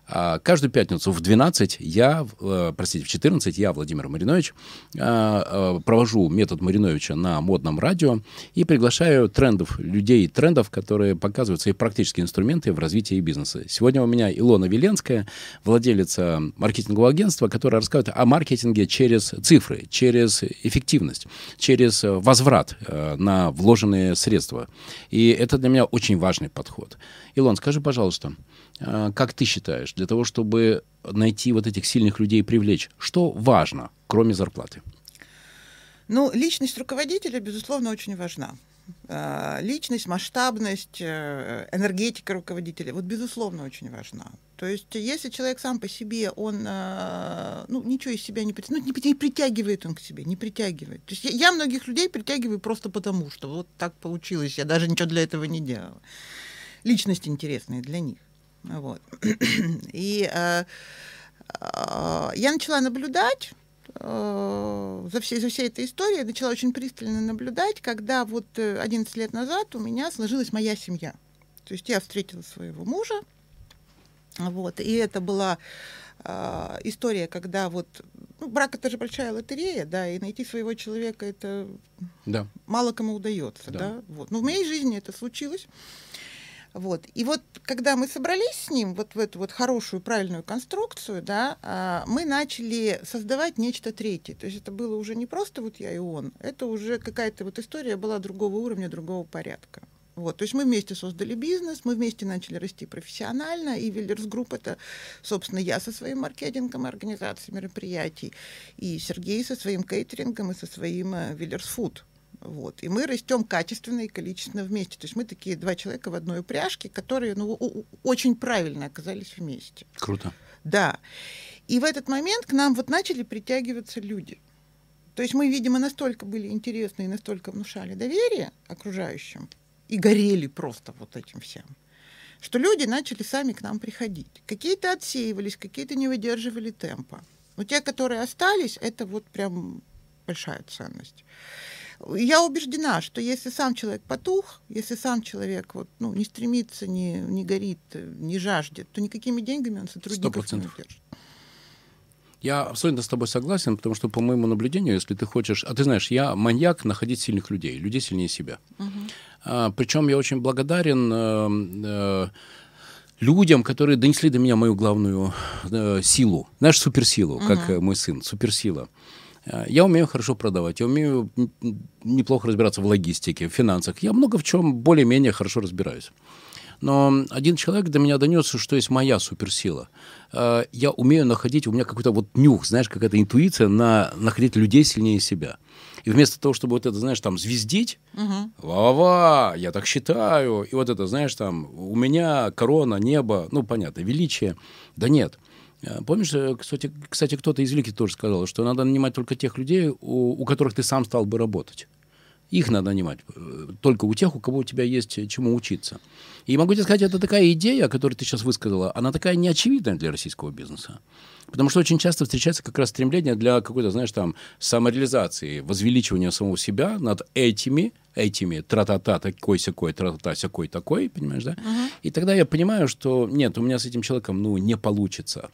[SPEAKER 2] А, каждую пятницу в 12 я, э, простите, в 14 я, Владимир Маринович, а, э, провожу метод Мариновича на модном радио и приглашаю трендов, людей трендов, которые показывают свои практические инструменты в развитии бизнеса. Сегодня у меня Илона Веленская, владелица маркетингового агентства, которая рассказывает о маркетинге через цифры, через эффективность, через возврат э, на вложенные средства. И это для меня очень важный подход. Илон, скажи, пожалуйста, как ты считаешь, для того, чтобы найти вот этих сильных людей привлечь, что важно, кроме зарплаты?
[SPEAKER 3] Ну, личность руководителя, безусловно, очень важна. А, личность, масштабность, э, энергетика руководителя, вот, безусловно, очень важна. То есть, если человек сам по себе, он а, ну, ничего из себя не, ну, не притягивает он к себе, не притягивает. То есть я, я многих людей притягиваю просто потому, что вот так получилось, я даже ничего для этого не делала. Личность интересная для них. Вот. И э, э, я начала наблюдать э, за всей, за всей этой историей, начала очень пристально наблюдать, когда вот 11 лет назад у меня сложилась моя семья. То есть я встретила своего мужа, вот, и это была э, история, когда вот ну, брак это же большая лотерея, да, и найти своего человека это
[SPEAKER 2] да.
[SPEAKER 3] мало кому удается, да. да, вот. Но в моей жизни это случилось. Вот. И вот когда мы собрались с ним вот в эту вот хорошую, правильную конструкцию, да, а, мы начали создавать нечто третье. То есть это было уже не просто вот я и он, это уже какая-то вот история была другого уровня, другого порядка. Вот, то есть мы вместе создали бизнес, мы вместе начали расти профессионально, и Виллерс Групп это, собственно, я со своим маркетингом организацией мероприятий, и Сергей со своим кейтерингом и со своим Виллерс э, Фуд. Вот. И мы растем качественно и количественно вместе. То есть мы такие два человека в одной упряжке, которые ну, очень правильно оказались вместе.
[SPEAKER 2] Круто.
[SPEAKER 3] Да. И в этот момент к нам вот начали притягиваться люди. То есть мы, видимо, настолько были интересны и настолько внушали доверие окружающим и горели просто вот этим всем, что люди начали сами к нам приходить. Какие-то отсеивались, какие-то не выдерживали темпа. Но те, которые остались, это вот прям большая ценность. Я убеждена, что если сам человек потух, если сам человек вот, ну, не стремится, не, не горит, не жаждет, то никакими деньгами он сотрудников не удержит.
[SPEAKER 2] Я абсолютно с тобой согласен, потому что, по моему наблюдению, если ты хочешь... А ты знаешь, я маньяк находить сильных людей, людей сильнее себя. Угу. А, причем я очень благодарен э, э, людям, которые донесли до меня мою главную э, силу. Знаешь, суперсилу, угу. как мой сын, суперсила. Э, я умею хорошо продавать, я умею неплохо разбираться в логистике, в финансах. Я много в чем более-менее хорошо разбираюсь. Но один человек до меня донес, что есть моя суперсила. Э, я умею находить, у меня какой-то вот нюх, знаешь, какая-то интуиция на находить людей сильнее себя. И вместо того, чтобы вот это, знаешь, там звездить, угу. ва-ва, я так считаю, и вот это, знаешь, там, у меня корона, небо, ну, понятно, величие. Да нет. Э, помнишь, э, кстати, кстати кто-то из великих тоже сказал, что надо нанимать только тех людей, у, у которых ты сам стал бы работать. Их надо нанимать. Э, только у тех, у кого у тебя есть чему учиться. И могу тебе сказать, это такая идея, которую ты сейчас высказала, она такая неочевидная для российского бизнеса. Потому что очень часто встречается как раз стремление для какой-то, знаешь, там, самореализации, возвеличивания самого себя над этими, этими, тра-та-та, такой-сякой, тра-та-та, сякой-такой, понимаешь, да? Uh-huh. И тогда я понимаю, что нет, у меня с этим человеком, ну, не получится.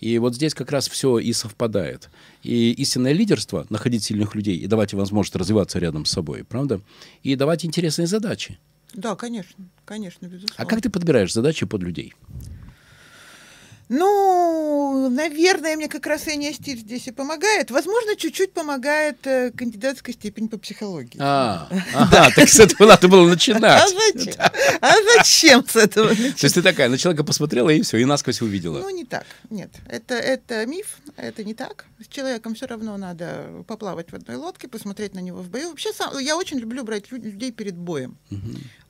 [SPEAKER 2] И вот здесь как раз все и совпадает. И истинное лидерство — находить сильных людей и давать им возможность развиваться рядом с собой, правда? И давать интересные задачи.
[SPEAKER 3] Да, конечно, конечно, безусловно. А
[SPEAKER 2] как ты подбираешь задачи под людей?
[SPEAKER 3] Ну, наверное, мне как раз Эния стиль здесь и помогает. Возможно, чуть-чуть помогает э, кандидатская степень по психологии.
[SPEAKER 2] А, ага, так с этого надо было начинать. А
[SPEAKER 3] зачем? А зачем с этого начинать?
[SPEAKER 2] То есть ты такая на человека посмотрела и все, и насквозь увидела.
[SPEAKER 3] Ну, не так, нет. Это, это миф, это не так. С человеком все равно надо поплавать в одной лодке, посмотреть на него в бою. Вообще, сам, я очень люблю брать людей перед боем.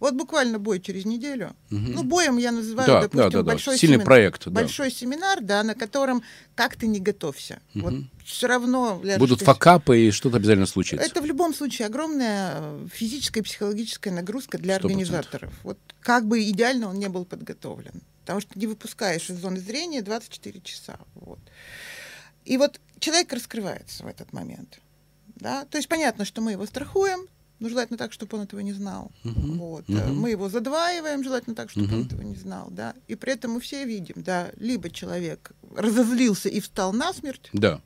[SPEAKER 3] Вот буквально бой через неделю. Ну, боем я называю, да, допустим, да, да, большой
[SPEAKER 2] Сильный проект. Да.
[SPEAKER 3] Большой семинар, да, на котором как ты не готовься. Угу. Вот все равно...
[SPEAKER 2] Будут факапы и что-то обязательно случится.
[SPEAKER 3] Это в любом случае огромная э, физическая и психологическая нагрузка для 100%. организаторов. Вот как бы идеально он не был подготовлен. Потому что не выпускаешь из зоны зрения 24 часа. Вот. И вот человек раскрывается в этот момент. Да? То есть понятно, что мы его страхуем, но желательно так, чтобы он этого не знал. Uh-huh. Вот. Uh-huh. Мы его задваиваем, желательно так, чтобы uh-huh. он этого не знал. Да? И при этом мы все видим, да, либо человек разозлился и встал насмерть,
[SPEAKER 2] да.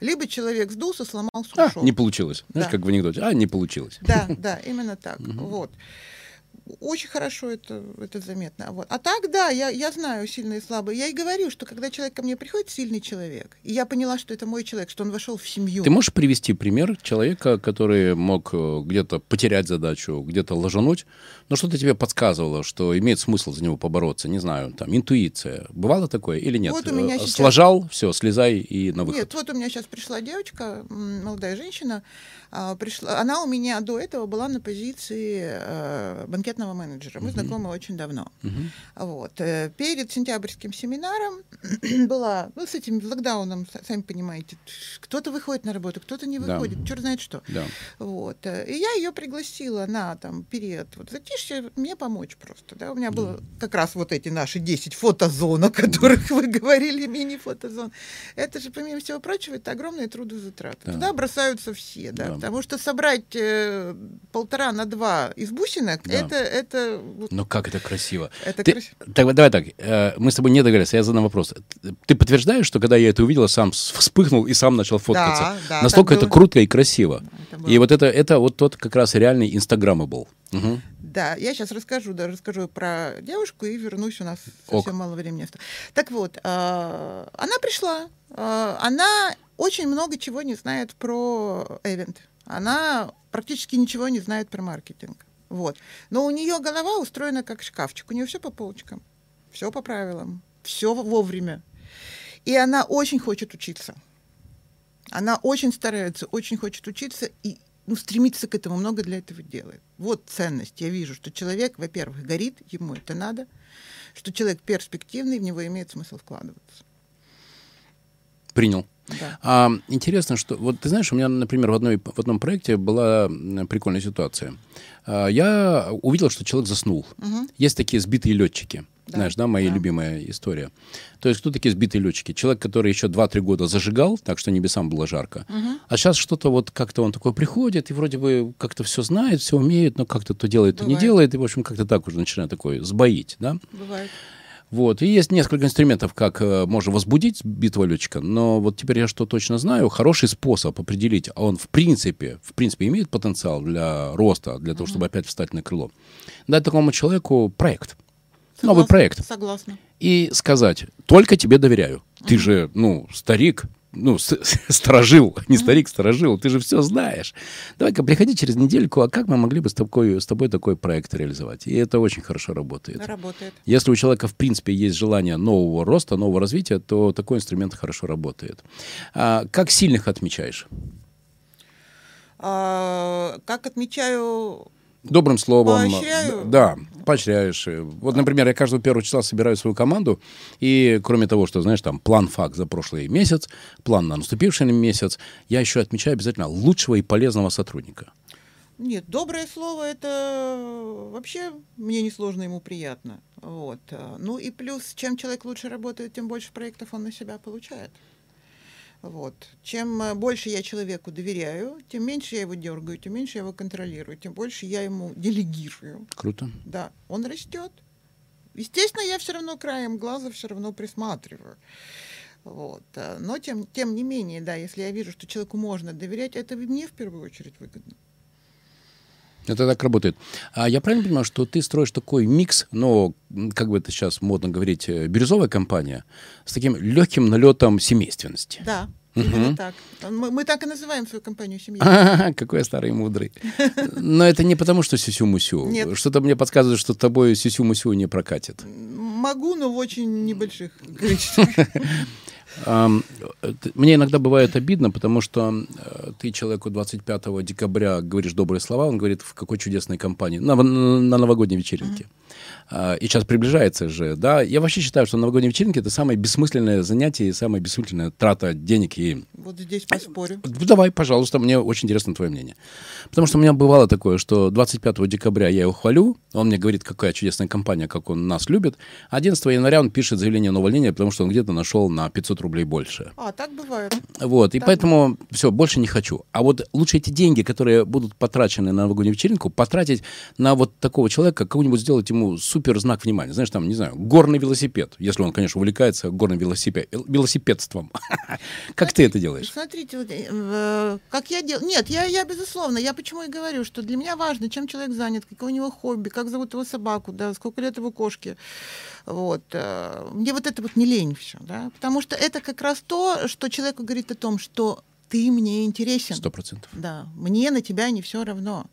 [SPEAKER 3] либо человек сдулся, сломался, а, ушел.
[SPEAKER 2] Не получилось. Знаешь, да. как в анекдоте. А, не получилось.
[SPEAKER 3] Да, да, именно так. Uh-huh. Вот очень хорошо это, это заметно. Вот. А так, да, я, я знаю сильные и слабые. Я и говорю, что когда человек ко мне приходит, сильный человек, и я поняла, что это мой человек, что он вошел в семью.
[SPEAKER 2] Ты можешь привести пример человека, который мог э, где-то потерять задачу, где-то ложануть, но что-то тебе подсказывало, что имеет смысл за него побороться, не знаю, там, интуиция. Бывало такое или нет? Вот у меня э, сейчас... Сложал, все, слезай и на выход.
[SPEAKER 3] Нет, вот у меня сейчас пришла девочка, молодая женщина, пришла, она у меня до этого была на позиции э, банкетного менеджера. Мы uh-huh. знакомы очень давно. Uh-huh. Вот. Э, перед сентябрьским семинаром была, ну, с этим локдауном, сами понимаете, кто-то выходит на работу, кто-то не выходит, да. черт знает что.
[SPEAKER 2] Да.
[SPEAKER 3] Вот. Э, и я ее пригласила на там период вот затишье мне помочь просто. Да? У меня было как раз вот эти наши 10 фотозон, о которых вы говорили, мини-фотозон. Это же, помимо всего прочего, это огромные трудозатраты. Да. Туда бросаются все, да. да Потому что собрать э, полтора на два из бусинок, да. это, это...
[SPEAKER 2] Ну как это красиво.
[SPEAKER 3] Это Ты, красиво.
[SPEAKER 2] Так, давай так, э, мы с тобой не договорились, я задам вопрос. Ты подтверждаешь, что когда я это увидела, сам вспыхнул и сам начал фоткаться? Да, да. Настолько это было... круто и красиво. Это. И вот это, это вот тот как раз реальный инстаграммабл. Угу.
[SPEAKER 3] Да, я сейчас расскажу, да, расскажу про девушку и вернусь, у нас Ок. совсем мало времени осталось. Так вот, э, она пришла, э, она очень много чего не знает про эвент она практически ничего не знает про маркетинг. Вот. Но у нее голова устроена как шкафчик. У нее все по полочкам, все по правилам, все вовремя. И она очень хочет учиться. Она очень старается, очень хочет учиться и ну, стремится к этому, много для этого делает. Вот ценность. Я вижу, что человек, во-первых, горит, ему это надо, что человек перспективный, в него имеет смысл вкладываться.
[SPEAKER 2] Принял.
[SPEAKER 3] Да.
[SPEAKER 2] А, интересно, что вот ты знаешь, у меня, например, в, одной, в одном проекте была прикольная ситуация. А, я увидел, что человек заснул. Есть такие сбитые летчики.
[SPEAKER 3] Да,
[SPEAKER 2] Знаешь, да, моя
[SPEAKER 3] да.
[SPEAKER 2] любимая история. То есть, кто такие сбитые летчики? Человек, который еще 2-3 года зажигал, так что небесам было жарко. А сейчас что-то вот как-то он такой приходит и вроде бы как-то все знает, все умеет, но как-то то делает, то не
[SPEAKER 3] Бывает.
[SPEAKER 2] делает. И, в общем, как-то так уже начинает такой сбоить, да?
[SPEAKER 3] Бывает.
[SPEAKER 2] Вот. И есть несколько инструментов, как э, можно возбудить битого летчика, но вот теперь я что точно знаю, хороший способ определить, а он в принципе, в принципе имеет потенциал для роста, для того, чтобы опять встать на крыло. Дать такому человеку проект, новый
[SPEAKER 3] Согласна,
[SPEAKER 2] проект,
[SPEAKER 3] Согласна.
[SPEAKER 2] и сказать, только тебе доверяю. Ты же, ну, старик, ну, сторожил, не старик, сторожил, ты же все знаешь. Давай-ка приходи через недельку, а как мы могли бы с тобой, с тобой такой проект реализовать? И это очень хорошо работает.
[SPEAKER 3] Работает.
[SPEAKER 2] Если у человека, в принципе, есть желание нового роста, нового развития, то такой инструмент хорошо работает. А как сильных отмечаешь?
[SPEAKER 3] А, как отмечаю,
[SPEAKER 2] Добрым словом.
[SPEAKER 3] Поощряю?
[SPEAKER 2] Да, поощряешь. Вот, например, я каждого первого числа собираю свою команду, и кроме того, что, знаешь, там план факт за прошлый месяц, план на наступивший месяц, я еще отмечаю обязательно лучшего и полезного сотрудника.
[SPEAKER 3] Нет, доброе слово это вообще мне несложно, ему приятно. Вот. а, Ну и плюс, чем человек лучше работает, тем больше проектов он на себя получает. Вот. Чем э, больше я человеку доверяю, тем меньше я его дергаю, тем меньше я его контролирую, тем больше я ему делегирую.
[SPEAKER 2] Круто.
[SPEAKER 3] Да, он растет. Естественно, я все равно краем глаза все равно присматриваю. Вот. а, Но тем, тем не менее, да, если я вижу, что человеку можно доверять, это мне в первую очередь выгодно.
[SPEAKER 2] Это так работает. А я правильно понимаю, что ты строишь такой микс, но, как бы это сейчас модно говорить, э, бирюзовая компания, с таким легким налетом семейственности?
[SPEAKER 3] Да, именно так. Мы, мы так и называем свою компанию семьей.
[SPEAKER 2] А, Какой я старый и мудрый. Но это не потому, что сюсю-мусю.
[SPEAKER 3] Нет.
[SPEAKER 2] Что-то мне подсказывает, что тобой сюсю-мусю не прокатит.
[SPEAKER 3] Могу, но в очень небольших количествах.
[SPEAKER 2] Э, Мне иногда бывает обидно, потому что э, ты человеку 25 декабря говоришь добрые слова, он говорит, в какой чудесной компании, на, на новогодней вечеринке. А, И сейчас приближается же, да. Я вообще считаю, что новогодние вечеринки это самое бессмысленное занятие и самая бессмысленная трата денег и
[SPEAKER 3] Вот здесь поспорю.
[SPEAKER 2] Ну, Давай, пожалуйста, мне очень интересно твое мнение. Потому что у меня бывало такое, что 25 декабря я его хвалю, он мне говорит, какая чудесная компания, как он нас любит. 11 января он пишет заявление на увольнение, потому что он где-то нашел на 500 рублей больше.
[SPEAKER 3] А, так бывает.
[SPEAKER 2] Вот, и
[SPEAKER 3] Так.
[SPEAKER 2] поэтому все, больше не хочу. А вот лучше эти деньги, которые будут потрачены на новогоднюю вечеринку, потратить на вот такого человека, кого-нибудь сделать ему супер знак внимания. Знаешь, там, не знаю, горный велосипед, если он, конечно, увлекается горным велосипед, велосипедством. Как ты это делаешь?
[SPEAKER 3] Смотрите, вот, э, как я делаю. Нет, я, безусловно, я почему и говорю, что для меня важно, чем человек занят, какое у него хобби, как зовут его собаку, да, сколько лет его кошке. Вот. э, Мне вот это вот не лень все, да, потому что это как раз то, что человеку говорит о том, что ты мне интересен.
[SPEAKER 2] Сто процентов.
[SPEAKER 3] Да, мне на тебя не все равно.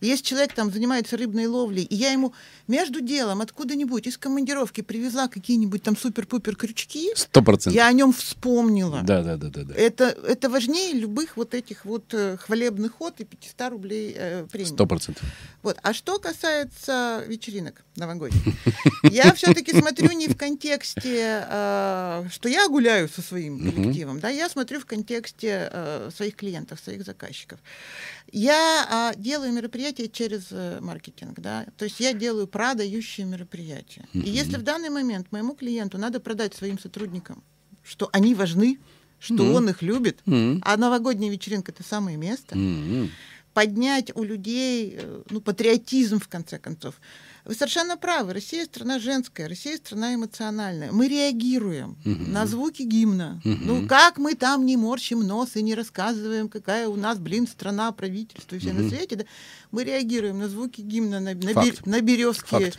[SPEAKER 3] Если человек там занимается рыбной ловлей, и я ему между делом откуда-нибудь из командировки привезла какие-нибудь там супер-пупер крючки,
[SPEAKER 2] Сто процентов.
[SPEAKER 3] я о нем вспомнила.
[SPEAKER 2] Да, да, да, да, да.
[SPEAKER 3] Это, это важнее любых вот этих вот э, хвалебных ход и 500 рублей э, премии.
[SPEAKER 2] Сто процентов.
[SPEAKER 3] Вот. А что касается вечеринок новогодних, я все-таки смотрю не в контексте, э, что я гуляю со своим коллективом, да, я смотрю в контексте э, своих клиентов, своих заказчиков. Я а, делаю мероприятия через э, маркетинг, да, то есть я делаю продающие мероприятия. И если в данный момент моему клиенту надо продать своим сотрудникам, что они важны, что
[SPEAKER 2] Мгм.
[SPEAKER 3] он их любит,
[SPEAKER 2] М,
[SPEAKER 3] а новогодняя вечеринка это самое место,
[SPEAKER 2] м.
[SPEAKER 3] поднять у людей э, ну, патриотизм, в конце концов. Вы совершенно правы. Россия страна женская, Россия страна эмоциональная. Мы реагируем
[SPEAKER 2] Мгм.
[SPEAKER 3] на звуки гимна.
[SPEAKER 2] Мгм.
[SPEAKER 3] Ну, как мы там не морщим нос и не рассказываем, какая у нас, блин, страна, правительство и все
[SPEAKER 2] Мгм.
[SPEAKER 3] на свете. Да? Мы реагируем на звуки гимна, на, на,
[SPEAKER 2] Факт.
[SPEAKER 3] на березки.
[SPEAKER 2] Факт.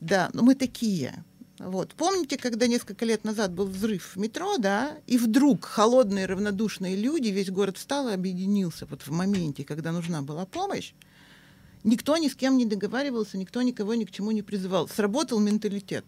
[SPEAKER 3] Да, но мы такие. Вот. Помните, когда несколько лет назад был взрыв в метро, да, и вдруг холодные равнодушные люди, весь город встал и объединился вот в моменте, когда нужна была помощь. Никто ни с кем не договаривался, никто никого ни к чему не призывал. Сработал менталитет.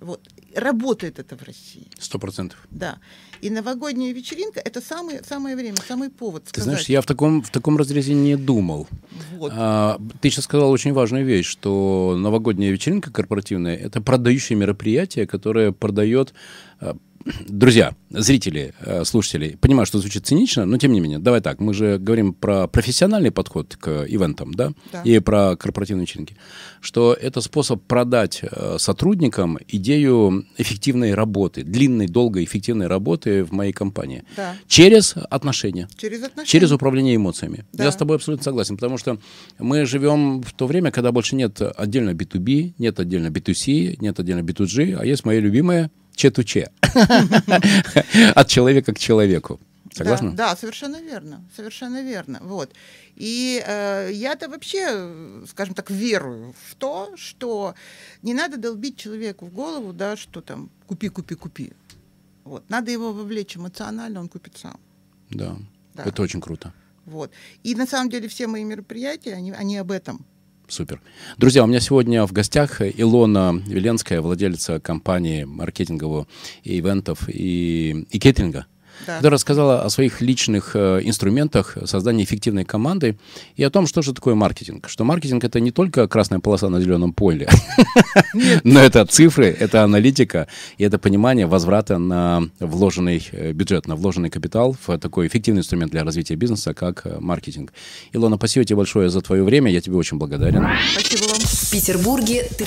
[SPEAKER 3] Вот. Работает это в России.
[SPEAKER 2] Сто процентов.
[SPEAKER 3] Да. И новогодняя вечеринка это самое, самое время, самый повод
[SPEAKER 2] Ты
[SPEAKER 3] сказать.
[SPEAKER 2] знаешь, я в таком, в таком разрезе не думал.
[SPEAKER 3] Вот.
[SPEAKER 2] А, ты сейчас сказал очень важную вещь, что новогодняя вечеринка корпоративная – это продающее мероприятие, которое продает а, Друзья, зрители, э, слушатели, понимаю, что звучит цинично, но тем не менее, давай так, мы же говорим про профессиональный подход к ивентам, да,
[SPEAKER 3] Да.
[SPEAKER 2] и про корпоративные вечеринки, что это способ продать э, сотрудникам идею эффективной работы, длинной, долгой, эффективной работы в моей компании.
[SPEAKER 3] Да.
[SPEAKER 2] Через отношения.
[SPEAKER 3] Через отношения.
[SPEAKER 2] Через управление эмоциями.
[SPEAKER 3] Да.
[SPEAKER 2] Я с тобой абсолютно согласен, потому что мы живем в то время, когда больше нет отдельно B2B, нет отдельно B2C, нет отдельно B2G, а есть моя любимая Ч2Ч. От человека к человеку. Согласна?
[SPEAKER 3] Да, да, совершенно верно, совершенно верно. Вот. И э, я-то вообще, скажем так, верую в то, что не надо долбить человеку в голову, да, что там купи, купи, купи. Вот. Надо его вовлечь эмоционально, он купит сам.
[SPEAKER 2] Да.
[SPEAKER 3] Да.
[SPEAKER 2] Это очень круто.
[SPEAKER 3] Вот. И на самом деле все мои мероприятия, они, они об этом.
[SPEAKER 2] Супер. Друзья, у меня сегодня в гостях Илона Веленская, владелица компании маркетингового и ивентов и, и кейтеринга,
[SPEAKER 3] Да.
[SPEAKER 2] которая рассказала о своих личных э, инструментах создания эффективной команды и о том, что же такое маркетинг. Что маркетинг это не только красная полоса на зеленом поле, но это цифры, это аналитика и это понимание возврата на вложенный э, бюджет, на вложенный капитал в такой эффективный инструмент для развития бизнеса, как э, маркетинг. Илона, спасибо тебе большое за твое время, я тебе очень благодарен.
[SPEAKER 3] Спасибо вам.
[SPEAKER 1] В Петербурге 3.